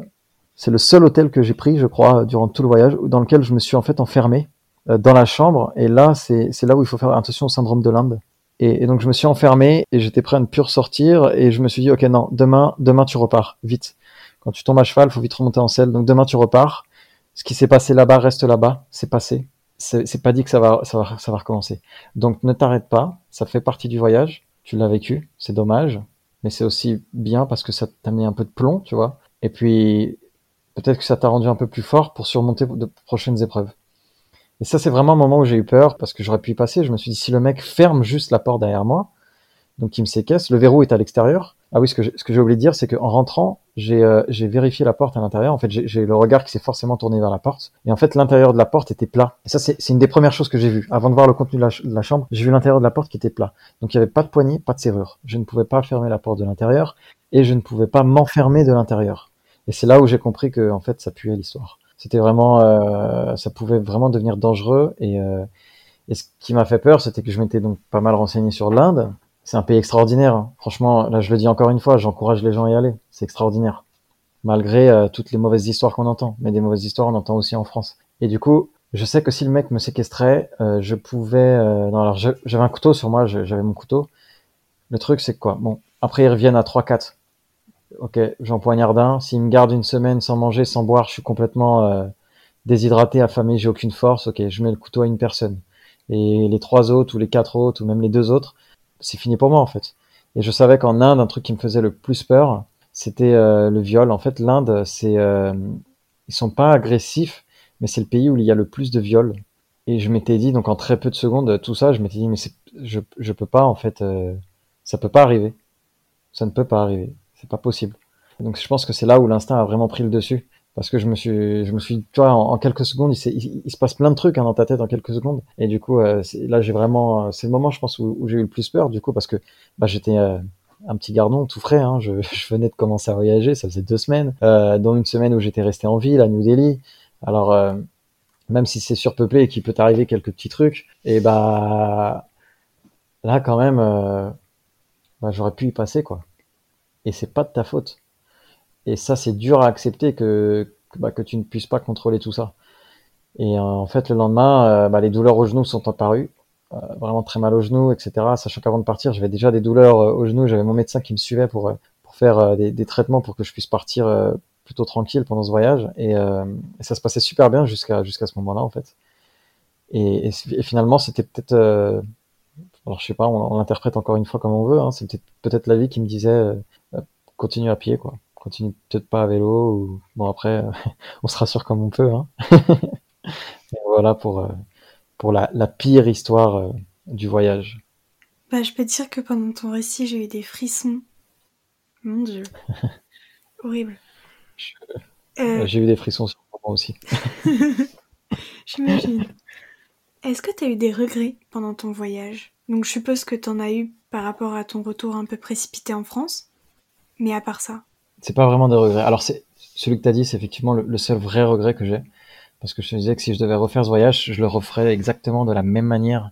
Speaker 2: C'est le seul hôtel que j'ai pris, je crois, durant tout le voyage, dans lequel je me suis en fait enfermé dans la chambre. Et là, c'est là où il faut faire attention au syndrome de l'Inde. Et, et, donc je me suis enfermé et j'étais prêt à ne plus ressortir. Et je me suis dit, ok, non, demain, demain tu repars, vite. Quand tu tombes à cheval, faut vite remonter en selle. Donc demain tu repars. Ce qui s'est passé là-bas reste là-bas. C'est passé. C'est pas dit que ça va, ça va, ça va recommencer. Donc ne t'arrête pas. Ça fait partie du voyage. Tu l'as vécu. C'est dommage. Mais c'est aussi bien parce que ça t'a mis un peu de plomb, tu vois. Et puis peut-être que ça t'a rendu un peu plus fort pour surmonter de prochaines épreuves. Et ça, c'est vraiment un moment où j'ai eu peur parce que j'aurais pu y passer. Je me suis dit, si le mec ferme juste la porte derrière moi, donc il me séquestre, le verrou est à l'extérieur. Ah oui, ce que j'ai oublié de dire, c'est qu'en rentrant, euh, j'ai vérifié la porte à l'intérieur. En fait, j'ai le regard qui s'est forcément tourné vers la porte. Et en fait, l'intérieur de la porte était plat. Et ça, c'est une des premières choses que j'ai vues. Avant de voir le contenu de la, de la chambre, j'ai vu l'intérieur de la porte qui était plat. Donc il n'y avait pas de poignée, pas de serrure. Je ne pouvais pas fermer la porte de l'intérieur et je ne pouvais pas m'enfermer de l'intérieur. Et c'est là où j'ai compris que, en fait, ça puait l'histoire. C'était vraiment, euh, ça pouvait vraiment devenir dangereux. Et, euh, et ce qui m'a fait peur, c'était que je m'étais donc pas mal renseigné sur l'Inde. C'est un pays extraordinaire. Hein. Franchement, là, je le dis encore une fois, j'encourage les gens à y aller. C'est extraordinaire. Malgré euh, toutes les mauvaises histoires qu'on entend. Mais des mauvaises histoires, on entend aussi en France. Et du coup, je sais que si le mec me séquestrait, je pouvais. Non, alors j'avais un couteau sur moi, j'avais mon couteau. Le truc, c'est quoi? Bon, après ils reviennent à 3-4. Ok, j'en poignarde un. S'il me garde une semaine sans manger, sans boire, je suis complètement euh, déshydraté, affamé, j'ai aucune force. Ok, je mets le couteau à une personne. Et les trois autres, ou les quatre autres, ou même les deux autres, c'est fini pour moi en fait. Et je savais qu'en Inde, un truc qui me faisait le plus peur, c'était euh, le viol. En fait, l'Inde, c'est, euh, ils sont pas agressifs, mais c'est le pays où il y a le plus de viols. Et je m'étais dit, donc en très peu de secondes, tout ça, je m'étais dit, mais je, je peux pas en fait, euh, ça peut pas arriver. Ça ne peut pas arriver. C'est pas possible. Donc je pense que c'est là où l'instinct a vraiment pris le dessus. Parce que je me suis, je me suis, tu vois, en, quelques secondes, il, se passe plein de trucs hein, dans ta tête en quelques secondes. Et du coup, euh, là, j'ai vraiment, c'est le moment, je pense, où, j'ai eu le plus peur, du coup, parce que bah, j'étais euh, un petit gardon tout frais. Hein, je, je, venais de commencer à voyager, ça faisait deux semaines, euh, dont une semaine où j'étais resté en ville à New Delhi. Alors, euh, même si c'est surpeuplé et qu'il peut t'arriver quelques petits trucs, et bah là, quand même, bah, j'aurais pu y passer, quoi. Et c'est pas de ta faute. Et ça, c'est dur à accepter que, que, bah, tu ne puisses pas contrôler tout ça. Et euh, en fait, le lendemain, euh, bah, les douleurs au genou sont apparues. Euh, vraiment très mal au genou, etc. Sachant qu'avant de partir, j'avais déjà des douleurs au genou. J'avais mon médecin qui me suivait pour, pour faire des, traitements pour que je puisse partir plutôt tranquille pendant ce voyage. Et, ça se passait super bien jusqu'à jusqu'à ce moment-là, en fait. Et, finalement, c'était peut-être... alors, je sais pas, on, l'interprète encore une fois comme on veut. Hein, c'était peut-être la vie qui me disait continue à pied, quoi. Continue peut-être pas à vélo ou bon après on se rassure comme on peut hein. voilà pour euh, pour la, la pire histoire euh, du voyage.
Speaker 1: Bah je peux te dire que pendant ton récit j'ai eu des frissons. Mon dieu. Horrible.
Speaker 2: Euh, j'ai eu des frissons sur moi aussi.
Speaker 1: J'imagine. Est-ce que tu as eu des regrets pendant ton voyage? Donc je suppose que tu en as eu par rapport à ton retour un peu précipité en France? Mais à part ça
Speaker 2: c'est pas vraiment des regrets. Alors c'est celui que tu as dit, c'est effectivement le, seul vrai regret que j'ai, parce que je te disais que si je devais refaire ce voyage, je le referais exactement de la même manière.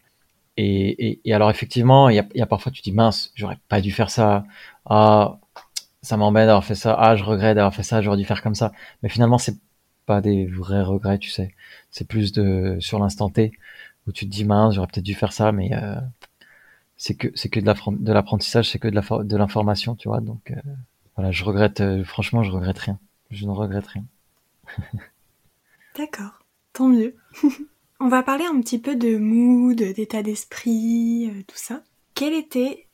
Speaker 2: Et, et, alors effectivement, il y a, y a, parfois tu dis mince, j'aurais pas dû faire ça. Ah, ça m'embête d'avoir fait ça. Ah, je regrette d'avoir fait ça. J'aurais dû faire comme ça. Mais finalement, c'est pas des vrais regrets, tu sais. C'est plus de sur l'instant T où tu te dis mince, j'aurais peut-être dû faire ça, mais euh, c'est que c'est que de l'apprentissage, c'est que de l'information, tu vois. Donc euh, voilà, je regrette, euh, franchement, je regrette rien. Je ne regrette rien.
Speaker 1: D'accord, tant mieux. On va parler un petit peu de mood, d'état d'esprit, euh, tout ça. Quel était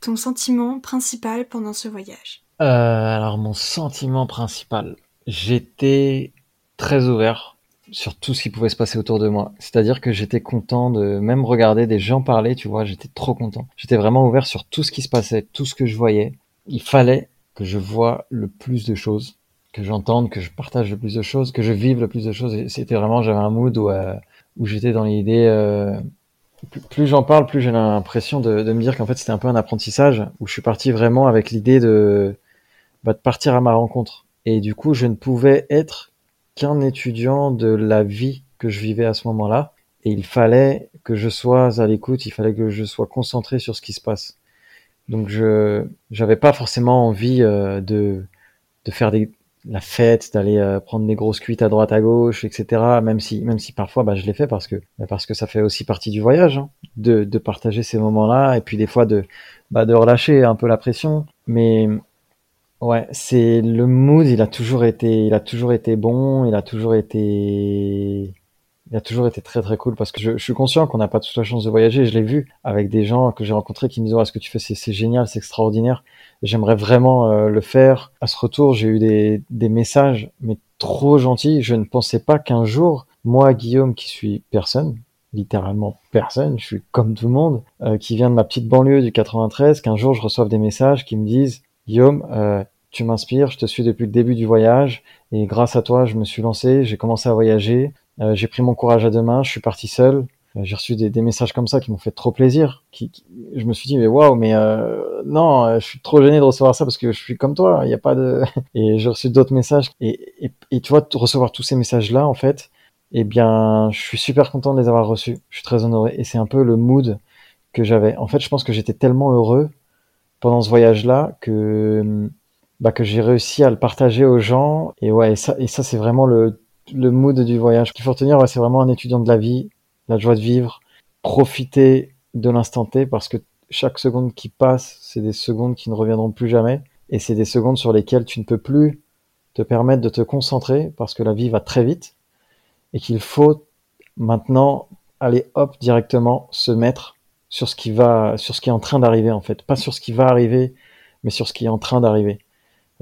Speaker 1: ton sentiment principal pendant ce voyage?
Speaker 2: Euh, Alors, mon sentiment principal, j'étais très ouvert sur tout ce qui pouvait se passer autour de moi. C'est-à-dire que j'étais content de même regarder des gens parler, tu vois, j'étais trop content. J'étais vraiment ouvert sur tout ce qui se passait, tout ce que je voyais. Il fallait que je vois le plus de choses, que j'entende, que je partage le plus de choses, que je vive le plus de choses. C'était vraiment, j'avais un mood où, euh, où j'étais dans l'idée. Euh, plus, j'en parle, plus j'ai l'impression de, de, me dire qu'en fait c'était un peu un apprentissage où je suis parti vraiment avec l'idée de, bah, de partir à ma rencontre. Et du coup, je ne pouvais être qu'un étudiant de la vie que je vivais à ce moment-là. Et il fallait que je sois à l'écoute, il fallait que je sois concentré sur ce qui se passe. Donc je j'avais pas forcément envie euh, de de faire des la fête, d'aller euh, prendre des grosses cuites à droite à gauche, etc. Même si même si parfois bah, je l'ai fait parce que bah, parce que ça fait aussi partie du voyage, hein, de de partager ces moments-là et puis des fois de bah, de relâcher un peu la pression. Mais ouais, c'est le mood, il a toujours été il a toujours été bon, il a toujours été il a toujours été très très cool parce que je, suis conscient qu'on n'a pas toute la chance de voyager. Je l'ai vu avec des gens que j'ai rencontrés qui me disent oh, ce que tu fais c'est génial, c'est extraordinaire. J'aimerais vraiment euh, le faire. À ce retour, j'ai eu des, des messages mais trop gentils. Je ne pensais pas qu'un jour, moi Guillaume qui suis personne, littéralement personne, je suis comme tout le monde, euh, qui vient de ma petite banlieue du 93, qu'un jour je reçoive des messages qui me disent Guillaume, euh, tu m'inspires, je te suis depuis le début du voyage et grâce à toi, je me suis lancé, j'ai commencé à voyager, euh, j'ai pris mon courage à deux mains, je suis parti seul. Euh, j'ai reçu des, messages comme ça qui m'ont fait trop plaisir. Je me suis dit mais waouh, mais euh, non, je suis trop gêné de recevoir ça parce que je suis comme toi. Il n'y a pas de. Et j'ai reçu d'autres messages et, et, et, tu vois recevoir tous ces messages là en fait, eh bien, je suis super content de les avoir reçus. Je suis très honoré et c'est un peu le mood que j'avais. En fait, je pense que j'étais tellement heureux pendant ce voyage là que bah, que j'ai réussi à le partager aux gens et ouais et ça et ça c'est vraiment le le mood du voyage. Ce qu'il faut retenir, c'est vraiment un étudiant de la vie, la joie de vivre, profiter de l'instant T parce que chaque seconde qui passe, c'est des secondes qui ne reviendront plus jamais. Et c'est des secondes sur lesquelles tu ne peux plus te permettre de te concentrer parce que la vie va très vite et qu'il faut maintenant aller hop directement se mettre sur ce qui va, sur ce qui est en train d'arriver en fait, pas sur ce qui va arriver, mais sur ce qui est en train d'arriver.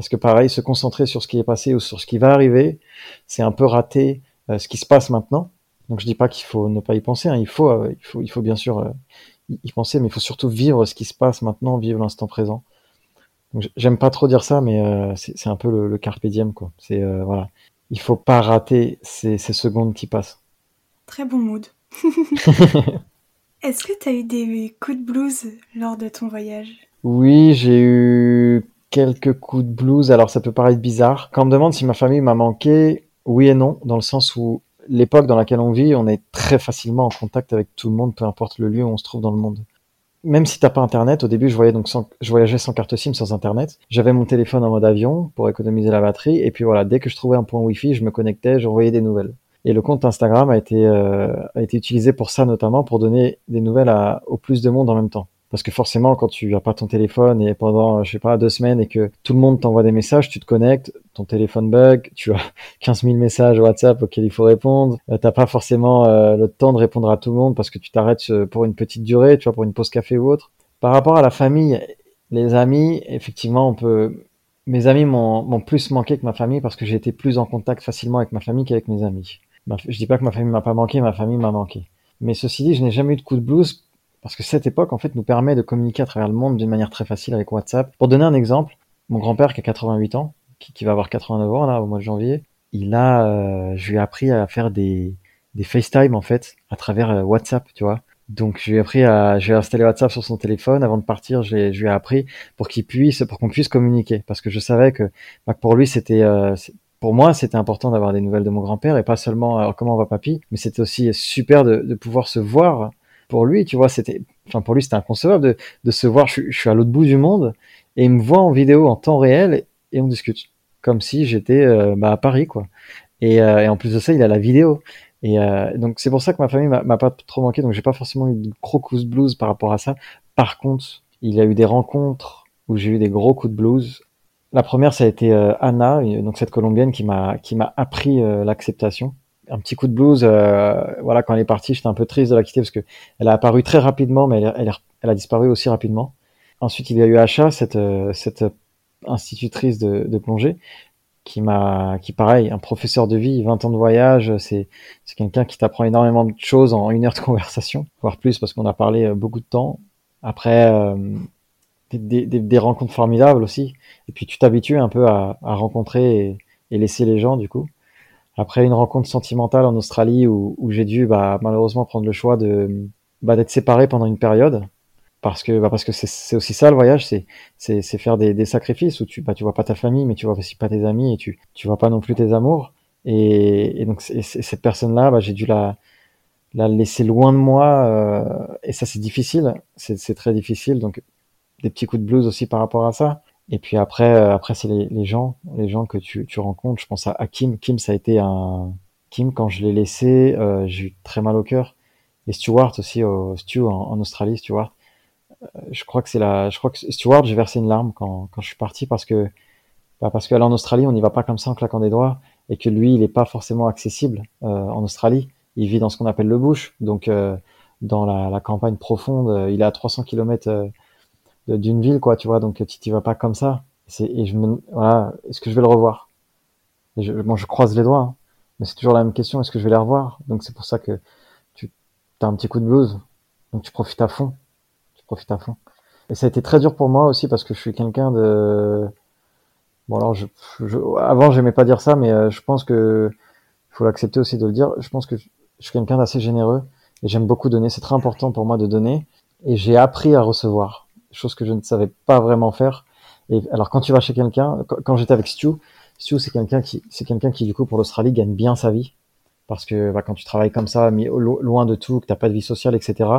Speaker 2: Parce que pareil, se concentrer sur ce qui est passé ou sur ce qui va arriver, c'est un peu rater euh, ce qui se passe maintenant. Donc je dis pas qu'il faut ne pas y penser, hein. il faut, euh, il faut, il faut bien sûr euh, y penser, mais il faut surtout vivre ce qui se passe maintenant, vivre l'instant présent. J'aime pas trop dire ça, mais c'est un peu le, le, carpe diem, quoi. C'est voilà, il faut pas rater ces, ces, secondes qui passent.
Speaker 1: Très bon mood. Est-ce que tu as eu des coups de blues lors de ton voyage?
Speaker 2: Oui, j'ai eu quelques coups de blues. Alors ça peut paraître bizarre. Quand on me demande si ma famille m'a manqué, oui et non, dans le sens où l'époque dans laquelle on vit, on est très facilement en contact avec tout le monde, peu importe le lieu où on se trouve dans le monde même si t'as pas internet, au début je voyageais sans carte SIM, sans internet. J'avais mon téléphone en mode avion pour économiser la batterie, et puis voilà, dès que je trouvais un point Wi-Fi, je me connectais, j'envoyais des nouvelles. Et le compte Instagram a été euh, a été utilisé pour ça notamment, pour donner des nouvelles à, au plus de monde en même temps. Parce que forcément, quand tu as pas ton téléphone et pendant, je sais pas, deux semaines et que tout le monde t'envoie des messages, tu te connectes, ton téléphone bug, tu as 15 000 messages WhatsApp auxquels il faut répondre, euh, t'as pas forcément euh, le temps de répondre à tout le monde parce que tu t'arrêtes euh, pour une petite durée, tu vois, pour une pause café ou autre. Par rapport à la famille, les amis, effectivement, on peut, mes amis m'ont plus manqué que ma famille parce que j'ai été plus en contact facilement avec ma famille qu'avec mes amis. Je dis pas que ma famille m'a pas manqué, ma famille m'a manqué. Mais ceci dit, je n'ai jamais eu de coup de blues parce que cette époque, en fait, nous permet de communiquer à travers le monde d'une manière très facile avec WhatsApp. Pour donner un exemple, mon grand-père qui a 88 ans, qui, va avoir 89 ans là au mois de janvier, il a, euh, je lui ai appris à faire des, des FaceTime en fait à travers euh, WhatsApp, tu vois. Donc je lui ai appris à, j'ai installé WhatsApp sur son téléphone avant de partir. Je, je lui ai appris pour qu'il puisse, pour qu'on puisse communiquer, parce que je savais que, bah, pour lui c'était, euh, pour moi c'était important d'avoir des nouvelles de mon grand-père et pas seulement alors, comment va papy, mais c'était aussi super de, de pouvoir se voir pour lui, tu vois, c'était, enfin pour lui c'était inconcevable de, de se voir. Je, je suis à l'autre bout du monde et il me voit en vidéo en temps réel et on discute comme si j'étais euh, bah, à Paris, quoi. Et, euh, et, en plus de ça, il a la vidéo. Et euh, donc c'est pour ça que ma famille m'a pas trop manqué. Donc j'ai pas forcément eu de gros coups de blues par rapport à ça. Par contre, il y a eu des rencontres où j'ai eu des gros coups de blues. La première, ça a été Anna, donc cette colombienne qui m'a qui m'a appris l'acceptation un petit coup de blues. Euh, voilà, quand elle est partie, j'étais un peu triste de la quitter parce que elle a apparu très rapidement, mais elle, a disparu aussi rapidement. Ensuite, il y a eu Acha, cette, euh, institutrice de, plongée, qui m'a, qui pareil, un professeur de vie, 20 ans de voyage, c'est, quelqu'un qui t'apprend énormément de choses en une heure de conversation, voire plus parce qu'on a parlé euh, beaucoup de temps. Après, des, rencontres formidables aussi. Et puis tu t'habitues un peu à, rencontrer et laisser les gens du coup après une rencontre sentimentale en Australie où, où j'ai dû bah, malheureusement prendre le choix de bah, d'être séparé pendant une période. Parce que bah, parce que c'est aussi ça le voyage c'est c'est faire des, des, sacrifices où tu bah tu vois pas ta famille mais tu vois aussi pas tes amis et tu tu vois pas non plus tes amours. Et, et donc cette personne là bah, j'ai dû la la laisser loin de moi euh, et ça c'est difficile. C'est très difficile. Donc des petits coups de blues aussi par rapport à ça et puis après, euh, après c'est les, les, gens, les gens que tu, tu rencontres. Je pense à, à, Kim. Kim, ça a été un Kim quand je l'ai laissé, euh, j'ai eu très mal au cœur. Et Stewart aussi, au Stu en, en Australie, Stewart. Euh, je crois que c'est la, je crois que Stewart, j'ai versé une larme quand, quand je suis parti parce que, bah parce qu'aller en Australie, on n'y va pas comme ça en claquant des doigts et que lui, il n'est pas forcément accessible euh, en Australie. Il vit dans ce qu'on appelle le bush, donc euh, dans la, la, campagne profonde. il est à 300 km d'une ville, quoi, tu vois. Donc tu t'y vas pas comme ça. Et je me, voilà, est-ce que je vais le revoir? Et je, Moi, je croise les doigts, hein. mais c'est toujours la même question. Est-ce que je vais les revoir? Donc c'est pour ça que tu as un petit coup de blues, donc tu profites à fond. Tu profites à fond. Et ça a été très dur pour moi aussi parce que je suis quelqu'un de Bon alors, je, je avant j'aimais pas dire ça, mais euh, je pense que il faut l'accepter aussi de le dire. Je pense que je suis quelqu'un d'assez généreux et j'aime beaucoup donner. C'est très important pour moi de donner et j'ai appris à recevoir chose que je ne savais pas vraiment faire. Et alors quand tu vas chez quelqu'un, quand, j'étais avec Stu, Stu c'est quelqu'un qui, c'est quelqu'un qui du coup pour l'Australie gagne bien sa vie parce que bah, quand tu travailles comme ça, mis loin de tout, que t'as pas de vie sociale, etc.,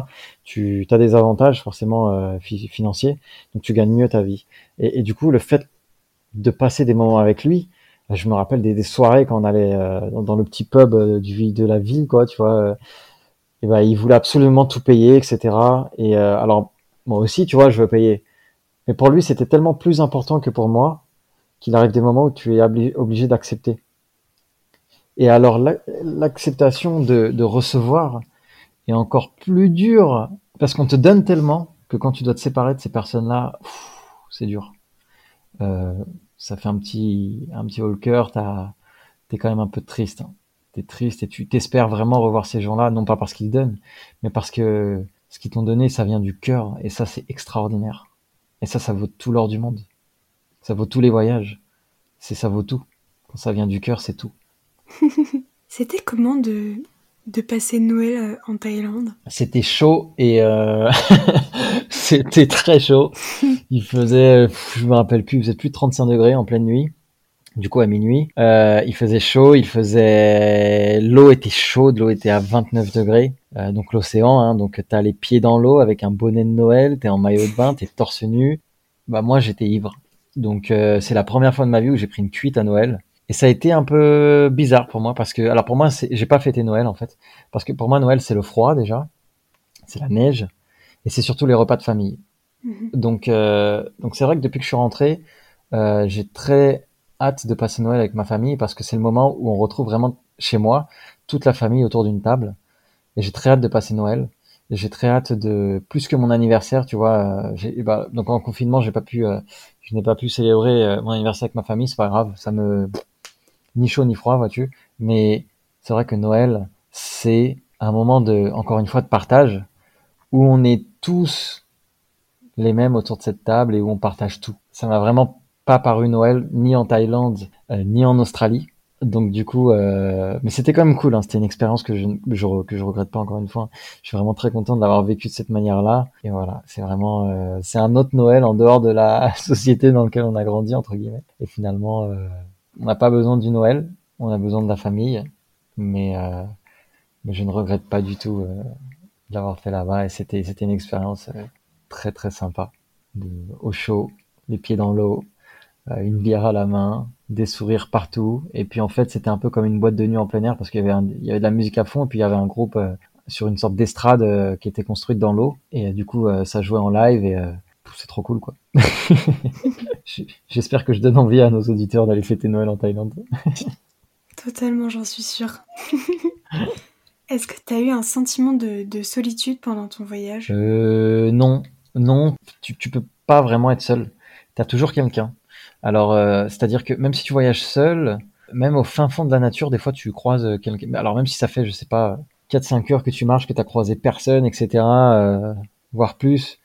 Speaker 2: tu as des avantages forcément euh, financiers, donc tu gagnes mieux ta vie. Et, et, du coup, le fait de passer des moments avec lui, bah, je me rappelle des, soirées quand on allait euh, dans, dans, le petit pub euh, du de la ville, quoi, tu vois. Euh, et bah, il voulait absolument tout payer, etc. Et alors moi aussi, tu vois, je veux payer. Mais pour lui, c'était tellement plus important que pour moi qu'il arrive des moments où tu es obligé d'accepter. Et alors l'acceptation de, recevoir est encore plus dure parce qu'on te donne tellement que quand tu dois te séparer de ces personnes-là, c'est dur. Euh, ça fait un petit un petit haut le cœur. T'es quand même un peu triste. Hein. T'es triste et tu t'espères vraiment revoir ces gens-là, non pas parce qu'ils donnent, mais parce que ce qu'ils t'ont donné, ça vient du cœur et ça c'est extraordinaire. Et ça, ça vaut tout l'or du monde. Ça vaut tous les voyages. C'est ça vaut tout. Quand ça vient du cœur, c'est tout.
Speaker 1: C'était comment de, de passer Noël euh, en Thaïlande?
Speaker 2: C'était chaud et euh... c'était très chaud. Il faisait, je me rappelle plus, il faisait plus de 35 degrés en pleine nuit. Du coup, à minuit, euh, il faisait chaud, il faisait, l'eau était chaude, l'eau était à 29 degrés, euh, donc l'océan, hein, donc t'as les pieds dans l'eau avec un bonnet de Noël, t'es en maillot de bain, t'es torse nu. Bah moi, j'étais ivre, donc euh, c'est la première fois de ma vie où j'ai pris une cuite à Noël. Et ça a été un peu bizarre pour moi parce que, alors pour moi, j'ai pas fêté Noël en fait, parce que pour moi Noël c'est le froid déjà, c'est la neige, et c'est surtout les repas de famille. Mhm. Donc, euh, donc c'est vrai que depuis que je suis rentré, euh, j'ai très hâte de passer Noël avec ma famille parce que c'est le moment où on retrouve vraiment chez moi toute la famille autour d'une table. Et j'ai très hâte de passer Noël. J'ai très hâte de plus que mon anniversaire, tu vois. Euh, bah, donc en confinement, j'ai pas pu, euh, je n'ai pas pu célébrer euh, mon anniversaire avec ma famille. C'est pas grave, ça me ni chaud ni froid, vois-tu. Mais c'est vrai que Noël, c'est un moment de, encore une fois, de partage où on est tous les mêmes autour de cette table et où on partage tout. Ça m'a vraiment pas paru Noël ni en Thaïlande euh, ni en Australie. Donc du coup, euh, mais c'était quand même cool. Hein. C'était une expérience que je, que je regrette pas encore une fois. Je suis vraiment très content d'avoir vécu de cette manière-là. Et voilà, c'est vraiment euh, c'est un autre Noël en dehors de la société dans laquelle on a grandi entre guillemets. Et finalement, euh, on n'a pas besoin du Noël, on a besoin de la famille. Mais euh, mais je ne regrette pas du tout l'avoir fait là-bas. Et c'était c'était une expérience très très sympa. De, au chaud, les pieds dans l'eau, euh, une bière à la main, des sourires partout. Et puis en fait, c'était un peu comme une boîte de nuit en plein air parce qu'il y avait, il y avait de la musique à fond et puis il y avait un groupe euh, sur une sorte d'estrade euh, qui était construite dans l'eau. Et du coup, ça jouait en live et c'est trop cool quoi. J'espère que je donne envie à nos auditeurs d'aller fêter Noël en Thaïlande.
Speaker 1: Totalement, j'en suis sûre. Est-ce que tu as eu un sentiment de, solitude pendant ton voyage?
Speaker 2: Euh, Non, non, tu, tu peux pas vraiment être seul. Tu as toujours quelqu'un. Alors, euh, c'est-à-dire que même si tu voyages seul, même au fin fond de la nature, des fois tu croises euh, quelqu'un. Alors même si ça fait, je sais pas, 4-5 heures que tu marches, que tu as croisé personne, etc., euh, voire plus,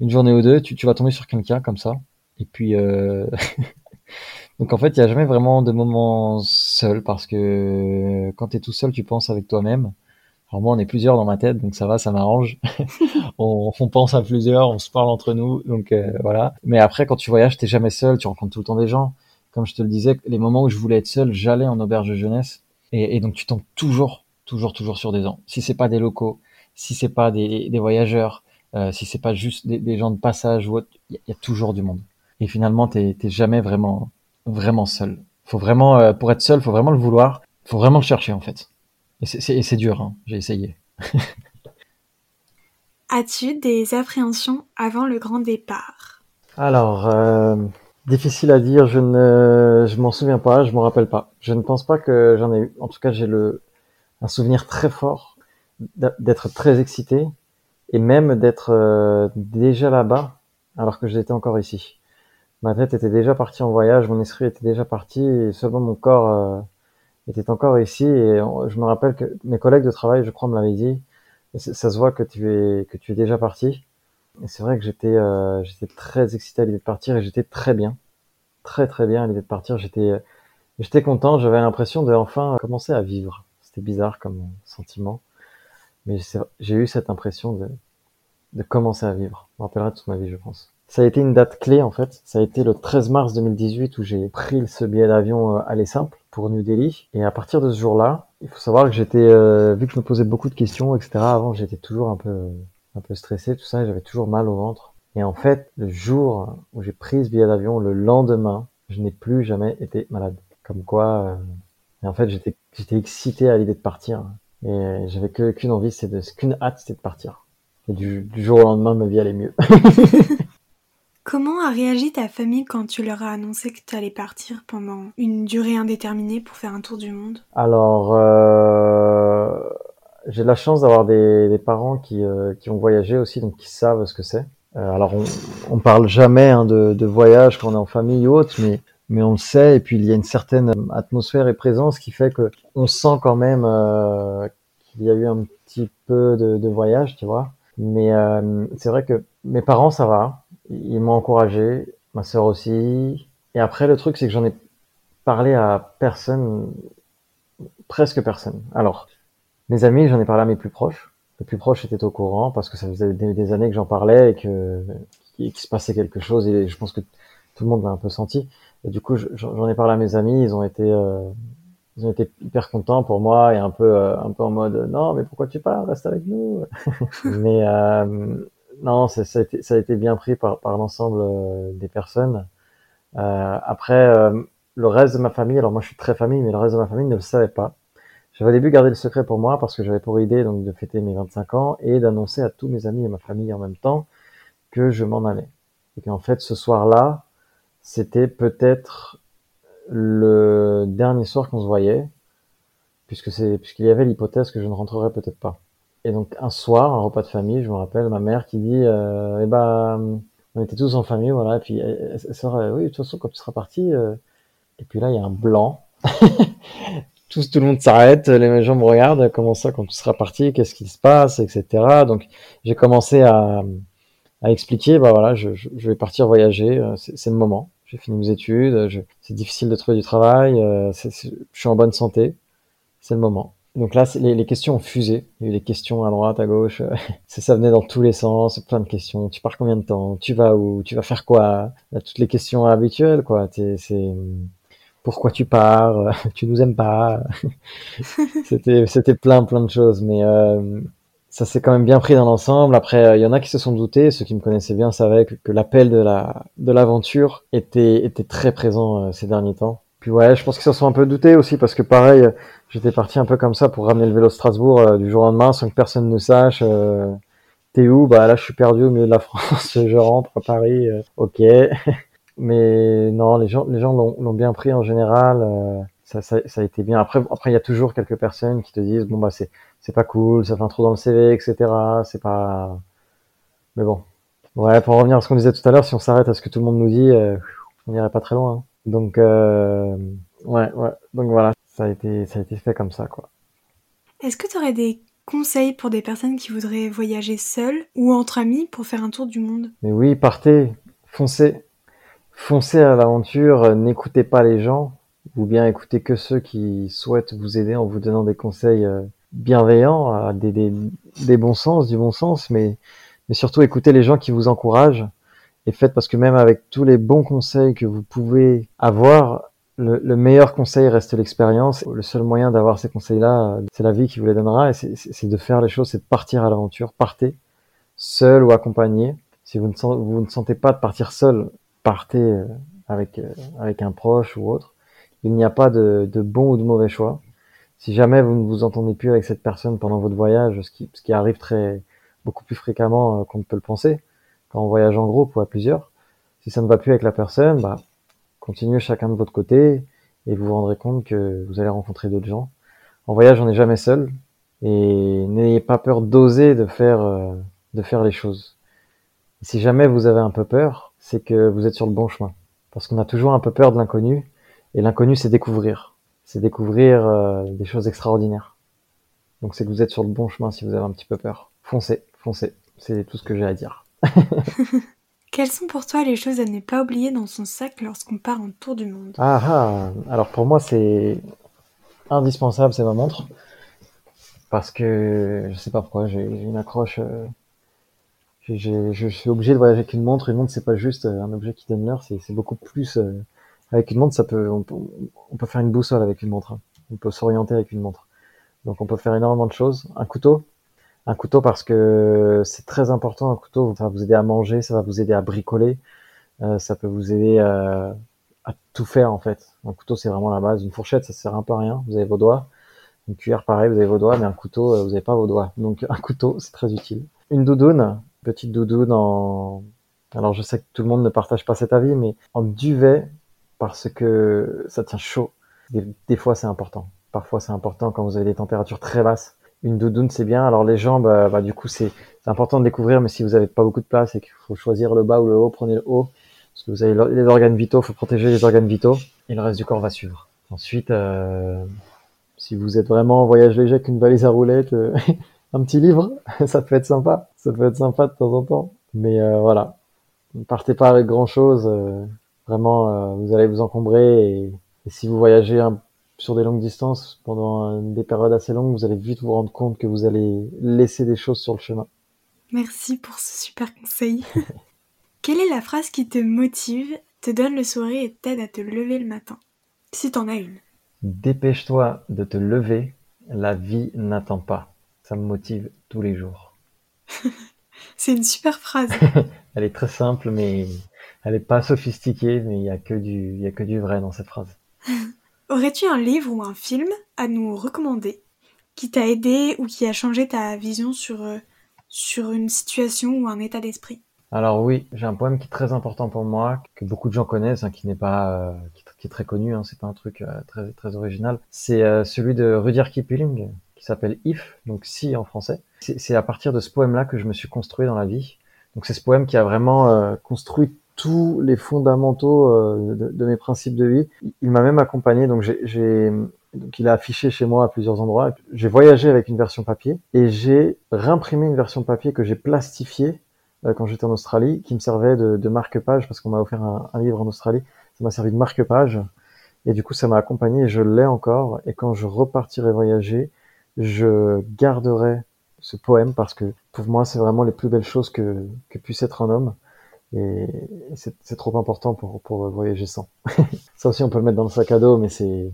Speaker 2: une journée ou deux, tu, vas tomber sur quelqu'un comme ça. Et puis, euh... donc en fait, il n'y a jamais vraiment de moment seul parce que quand tu es tout seul, tu penses avec toi-même. Alors moi, on est plusieurs dans ma tête, donc ça va, ça m'arrange. on, on, pense à plusieurs, on se parle entre nous, donc euh, voilà. Mais après, quand tu voyages, t'es jamais seul, tu rencontres tout le temps des gens. Comme je te le disais, les moments où je voulais être seul, j'allais en auberge de jeunesse, et, et, donc tu tombes toujours, toujours, toujours sur des gens. Si c'est pas des locaux, si c'est pas des, des voyageurs, euh, si c'est pas juste des, des, gens de passage il y, a toujours du monde. Et finalement, t'es jamais vraiment, vraiment seul. Faut vraiment, euh, pour être seul, faut vraiment le vouloir. Faut vraiment le chercher en fait. Et c'est dur, hein. j'ai essayé.
Speaker 1: As-tu des appréhensions avant le grand départ?
Speaker 2: Alors, euh, difficile à dire, je ne je m'en souviens pas, je m'en rappelle pas. Je ne pense pas que j'en ai eu. En tout cas, j'ai le un souvenir très fort d'être très excité et même d'être euh, déjà là-bas alors que j'étais encore ici. Ma tête était déjà partie en voyage, mon esprit était déjà parti et seulement mon corps euh, était encore ici et je me rappelle que mes collègues de travail, je crois, me l'avaient dit. Ça se voit que tu es que tu es déjà parti. Et c'est vrai que j'étais euh, j'étais très excité à l'idée de partir et j'étais très bien, très très bien à l'idée de partir. J'étais j'étais content. J'avais l'impression de enfin commencer à vivre. C'était bizarre comme sentiment, mais j'ai eu cette impression de de commencer à vivre. Je me rappellerai toute ma vie, je pense. Ça a été une date clé en fait. Ça a été le 13 mars 2018 où j'ai pris ce billet d'avion euh, aller simple pour New Delhi. Et à partir de ce jour-là, il faut savoir que j'étais, euh, vu que je me posais beaucoup de questions, etc. Avant, j'étais toujours un peu, un peu stressé, tout ça. J'avais toujours mal au ventre. Et en fait, le jour où j'ai pris ce billet d'avion, le lendemain, je n'ai plus jamais été malade. Comme quoi, euh, et en fait, j'étais, j'étais excité à l'idée de partir. Et j'avais qu'une envie, c'est de, qu'une hâte, c'était de partir. Et du, du jour au lendemain, ma vie allait mieux.
Speaker 1: Comment a réagi ta famille quand tu leur as annoncé que tu allais partir pendant une durée indéterminée pour faire un tour du monde?
Speaker 2: Alors, euh, j'ai la chance d'avoir des, parents qui, euh, qui ont voyagé aussi, donc qui savent ce que c'est. Euh, alors, on, on parle jamais hein, de, voyage quand on est en famille ou autre, mais mais on le sait. Et puis, il y a une certaine atmosphère et présence qui fait que on sent quand même qu'il y a eu un petit peu de, de voyage, tu vois. Mais c'est vrai que mes parents, ça va. Ils m'ont encouragé, ma sœur aussi. Et après, le truc, c'est que j'en ai parlé à personne, presque personne. Alors, mes amis, j'en ai parlé à mes plus proches. Les plus proches étaient au courant parce que ça faisait des, années que j'en parlais et que qu'il se passait quelque chose. Et je pense que tout le monde l'a un peu senti. Et du coup, j'en ai parlé à mes amis. Ils ont été, euh, ils ont été hyper contents pour moi et un peu, euh, un peu en mode non, mais pourquoi tu pars Reste avec nous. mais euh, non, ça, ça, a été, ça a été bien pris par, par l'ensemble euh, des personnes. Euh, après, euh, le reste de ma famille, alors moi je suis très famille, mais le reste de ma famille ne le savait pas. J'avais au début gardé le secret pour moi parce que j'avais pour idée donc de fêter mes 25 ans et d'annoncer à tous mes amis et ma famille en même temps que je m'en allais. Et qu'en fait, ce soir-là, c'était peut-être le dernier soir qu'on se voyait, puisque c'est puisqu'il y avait l'hypothèse que je ne rentrerais peut-être pas. Et donc un soir, un repas de famille, je me rappelle ma mère qui dit, euh, eh ben, on était tous en famille, voilà, et puis elle, elle, oui, de toute façon quand tu seras parti, euh... et puis là il y a un blanc, tout, tout le monde s'arrête, les gens me regardent, comment ça quand tu seras parti, qu'est-ce qui se passe, etc. Donc j'ai commencé à, à expliquer, bah voilà, je, je, je vais partir voyager, euh, c'est le moment. J'ai fini mes études, c'est difficile de trouver du travail, euh, je suis en bonne santé, c'est le moment. Donc là, les, les, questions ont fusé. Il y a eu des questions à droite, à gauche. ça venait dans tous les sens, plein de questions. Tu pars combien de temps? Tu vas où? Tu vas faire quoi? Toutes les questions habituelles, quoi. C'est pourquoi tu pars? Tu nous aimes pas? C'était c'était plein plein de choses, mais euh, ça s'est quand même bien pris dans l'ensemble. Après, il y en a qui se sont doutés. Ceux qui me connaissaient bien savaient que, l'appel de la de l'aventure était était très présent euh, ces derniers temps. Puis ouais, je pense qu'ils s'en sont un peu doutés aussi parce que pareil J'étais parti un peu comme ça pour ramener le vélo Strasbourg euh, du jour au lendemain sans que personne ne sache. Euh, T'es où? Bah là, je suis perdu au milieu de la France. je rentre à Paris. Euh, ok. Mais non, les gens, les gens l'ont bien pris en général. Euh, ça, ça, ça, a été bien. Après, après, il y a toujours quelques personnes qui te disent bon bah c'est c'est pas cool, ça fait un trou dans le CV, etc. C'est pas. Mais bon. Ouais, pour revenir à ce qu'on disait tout à l'heure, si on s'arrête à ce que tout le monde nous dit, on n'irait pas très loin. Hein. Donc ouais, ouais. Donc voilà ça a été, ça a été fait comme ça, quoi.
Speaker 1: Est-ce que tu aurais des conseils pour des personnes qui voudraient voyager seules ou entre amis pour faire un tour du monde?
Speaker 2: Mais oui, partez, foncez, foncez à l'aventure, n'écoutez pas les gens, ou bien écoutez que ceux qui souhaitent vous aider en vous donnant des conseils euh, bienveillants, des, des, des bons sens, du bon sens, mais, mais surtout écoutez les gens qui vous encouragent et faites parce que même avec tous les bons conseils que vous pouvez avoir, le, le, meilleur conseil reste l'expérience. Le seul moyen d'avoir ces conseils-là, c'est la vie qui vous les donnera et c'est de faire les choses, c'est de partir à l'aventure. Partez, seul ou accompagné. Si vous ne, vous ne sentez pas de partir seul, partez euh, avec, euh, avec un proche ou autre. Il n'y a pas de, de, bon ou de mauvais choix. Si jamais vous ne vous entendez plus avec cette personne pendant votre voyage, ce qui, ce qui arrive très beaucoup plus fréquemment euh, qu'on ne peut le penser, quand on voyage en groupe ou à plusieurs, si ça ne va plus avec la personne, bah, continuez chacun de votre côté et vous vous rendrez compte que vous allez rencontrer d'autres gens. En voyage, on n'est jamais seul et n'ayez pas peur d'oser de faire euh, de faire les choses. Si jamais vous avez un peu peur, c'est que vous êtes sur le bon chemin parce qu'on a toujours un peu peur de l'inconnu et l'inconnu c'est découvrir, c'est découvrir euh, des choses extraordinaires. Donc c'est que vous êtes sur le bon chemin si vous avez un petit peu peur. Foncez, foncez, c'est tout ce que j'ai à dire.
Speaker 1: Quelles sont pour toi les choses à ne pas oublier dans son sac lorsqu'on part en tour du monde?
Speaker 2: Ah ah Alors pour moi c'est indispensable, c'est ma montre. Parce que je sais pas pourquoi, j'ai une accroche. Euh, je suis obligé de voyager avec une montre. Une montre c'est pas juste euh, un objet qui donne l'heure, c'est beaucoup plus. Euh, avec une montre, ça peut, on, on, peut faire une boussole avec une montre. Hein. On peut s'orienter avec une montre. Donc on peut faire énormément de choses. Un couteau, un couteau parce que c'est très important. Un couteau, ça va vous aider à manger, ça va vous aider à bricoler, euh, ça peut vous aider euh, à tout faire en fait. Un couteau, c'est vraiment la base. Une fourchette, ça sert un peu à rien. Vous avez vos doigts. Une cuillère, pareil, vous avez vos doigts, mais un couteau, euh, vous n'avez pas vos doigts. Donc un couteau, c'est très utile. Une doudoune, petite doudoune en, Alors je sais que tout le monde ne partage pas cet avis, mais en duvet, parce que ça tient chaud, des, fois c'est important. Parfois c'est important quand vous avez des températures très basses. Une doudoune c'est bien. Alors les jambes, bah, bah du coup c'est important de découvrir, mais si vous n'avez pas beaucoup de place et qu'il faut choisir le bas ou le haut, prenez le haut. Parce que vous avez les organes vitaux, faut protéger les organes vitaux et le reste du corps va suivre. Ensuite, euh, si vous êtes vraiment en voyage léger avec une valise à roulettes, euh, un petit livre, ça peut être sympa. Ça peut être sympa de temps en temps. Mais euh, voilà, ne partez pas avec grand chose. vraiment, vous allez vous encombrer et, si vous voyagez sur des longues distances pendant des périodes assez longues, vous allez vite vous rendre compte que vous allez laisser des choses sur le chemin.
Speaker 1: Merci pour ce super conseil. Quelle est la phrase qui te motive, te donne le sourire et t'aide à te lever le matin? Si t'en as une.
Speaker 2: Dépêche-toi de te lever, la vie n'attend pas. Ça me motive tous les jours.
Speaker 1: C'est une super phrase.
Speaker 2: elle est très simple, mais elle n'est pas sophistiquée, mais il n'y a, que du, y a que du vrai dans cette phrase.
Speaker 1: Aurais-tu un livre ou un film à nous recommander qui t'a aidé ou qui a changé ta vision sur, euh, sur une situation ou un état d'esprit?
Speaker 2: Alors oui, j'ai un poème qui est très important pour moi, que beaucoup de gens connaissent, hein, qui n'est pas, euh, qui, est très connu, hein, c'est pas un truc euh, très très original. C'est celui de Rudyard Kipling, qui s'appelle If, donc si en français. C'est à partir de ce poème-là que je me suis construit dans la vie. Donc c'est ce poème qui a vraiment construit tous les fondamentaux de, de, mes principes de vie. Il m'a même accompagné, donc j'ai donc il a affiché chez moi à plusieurs endroits. J'ai voyagé avec une version papier et j'ai réimprimé une version papier que j'ai plastifiée euh, quand j'étais en Australie, qui me servait de, de marque-page parce qu'on m'a offert un, un, livre en Australie. Ça m'a servi de marque-page et du coup ça m'a accompagné et je l'ai encore. Et quand je repartirai voyager, je garderai ce poème parce que pour moi c'est vraiment les plus belles choses que, que puisse être un homme et c'est trop important pour, pour voyager sans. ça aussi on peut le mettre dans le sac à dos mais c'est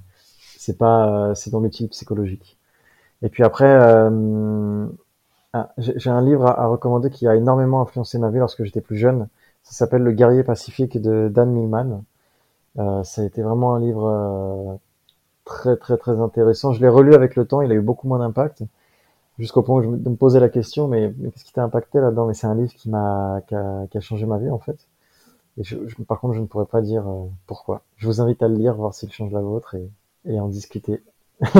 Speaker 2: c'est pas c'est dans l'outil psychologique. Et puis après euh, ah, j'ai un livre à, recommander qui a énormément influencé ma vie lorsque j'étais plus jeune. Ça s'appelle Le guerrier pacifique de Dan Millman. Euh, ça a été vraiment un livre euh, très très très intéressant. Je l'ai relu avec le temps, il a eu beaucoup moins d'impact, jusqu'au point où je me, posais la question, mais, qu'est-ce qui t'a impacté là-dedans? Mais c'est un livre qui m'a qui a, qui a, changé ma vie en fait. Et je, par contre, je ne pourrais pas dire euh, pourquoi. Je vous invite à le lire, voir s'il change la vôtre et, et en discuter.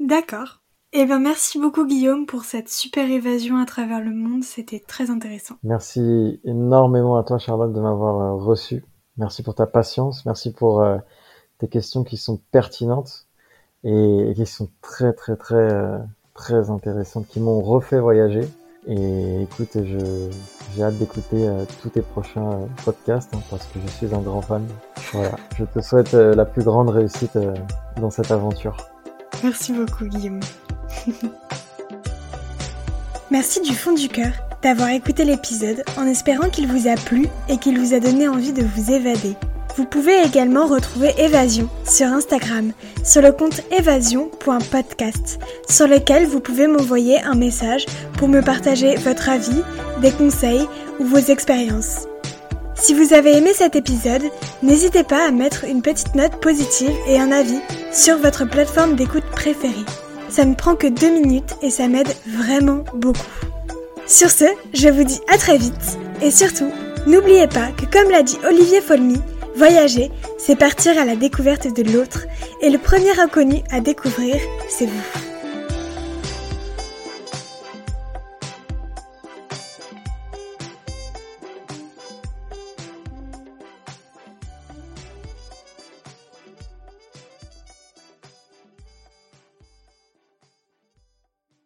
Speaker 1: D'accord. Eh bien, merci beaucoup Guillaume pour cette super évasion à travers le monde, c'était très intéressant.
Speaker 2: Merci énormément à toi Charlotte de m'avoir euh, reçu. Merci pour ta patience, merci pour euh, tes questions qui sont pertinentes et, qui sont très très très euh, très intéressantes, qui m'ont refait voyager. Et écoute, je, j'ai hâte d'écouter tous tes prochains podcasts hein, parce que je suis un grand fan. Voilà, je te souhaite la plus grande réussite dans cette aventure.
Speaker 1: Merci beaucoup Guillaume. Merci du fond du cœur d'avoir écouté l'épisode en espérant qu'il vous a plu et qu'il vous a donné envie de vous évader. Vous pouvez également retrouver Évasion sur Instagram, sur le compte évasion.podcast, sur lequel vous pouvez m'envoyer un message pour me partager votre avis, des conseils ou vos expériences. Si vous avez aimé cet épisode, n'hésitez pas à mettre une petite note positive et un avis sur votre plateforme d'écoute préférée. Ça ne prend que deux minutes et ça m'aide vraiment beaucoup. Sur ce, je vous dis à très vite et surtout, n'oubliez pas que comme l'a dit Olivier Folmy, voyager, c'est partir à la découverte de l'autre et le premier inconnu à découvrir, c'est vous.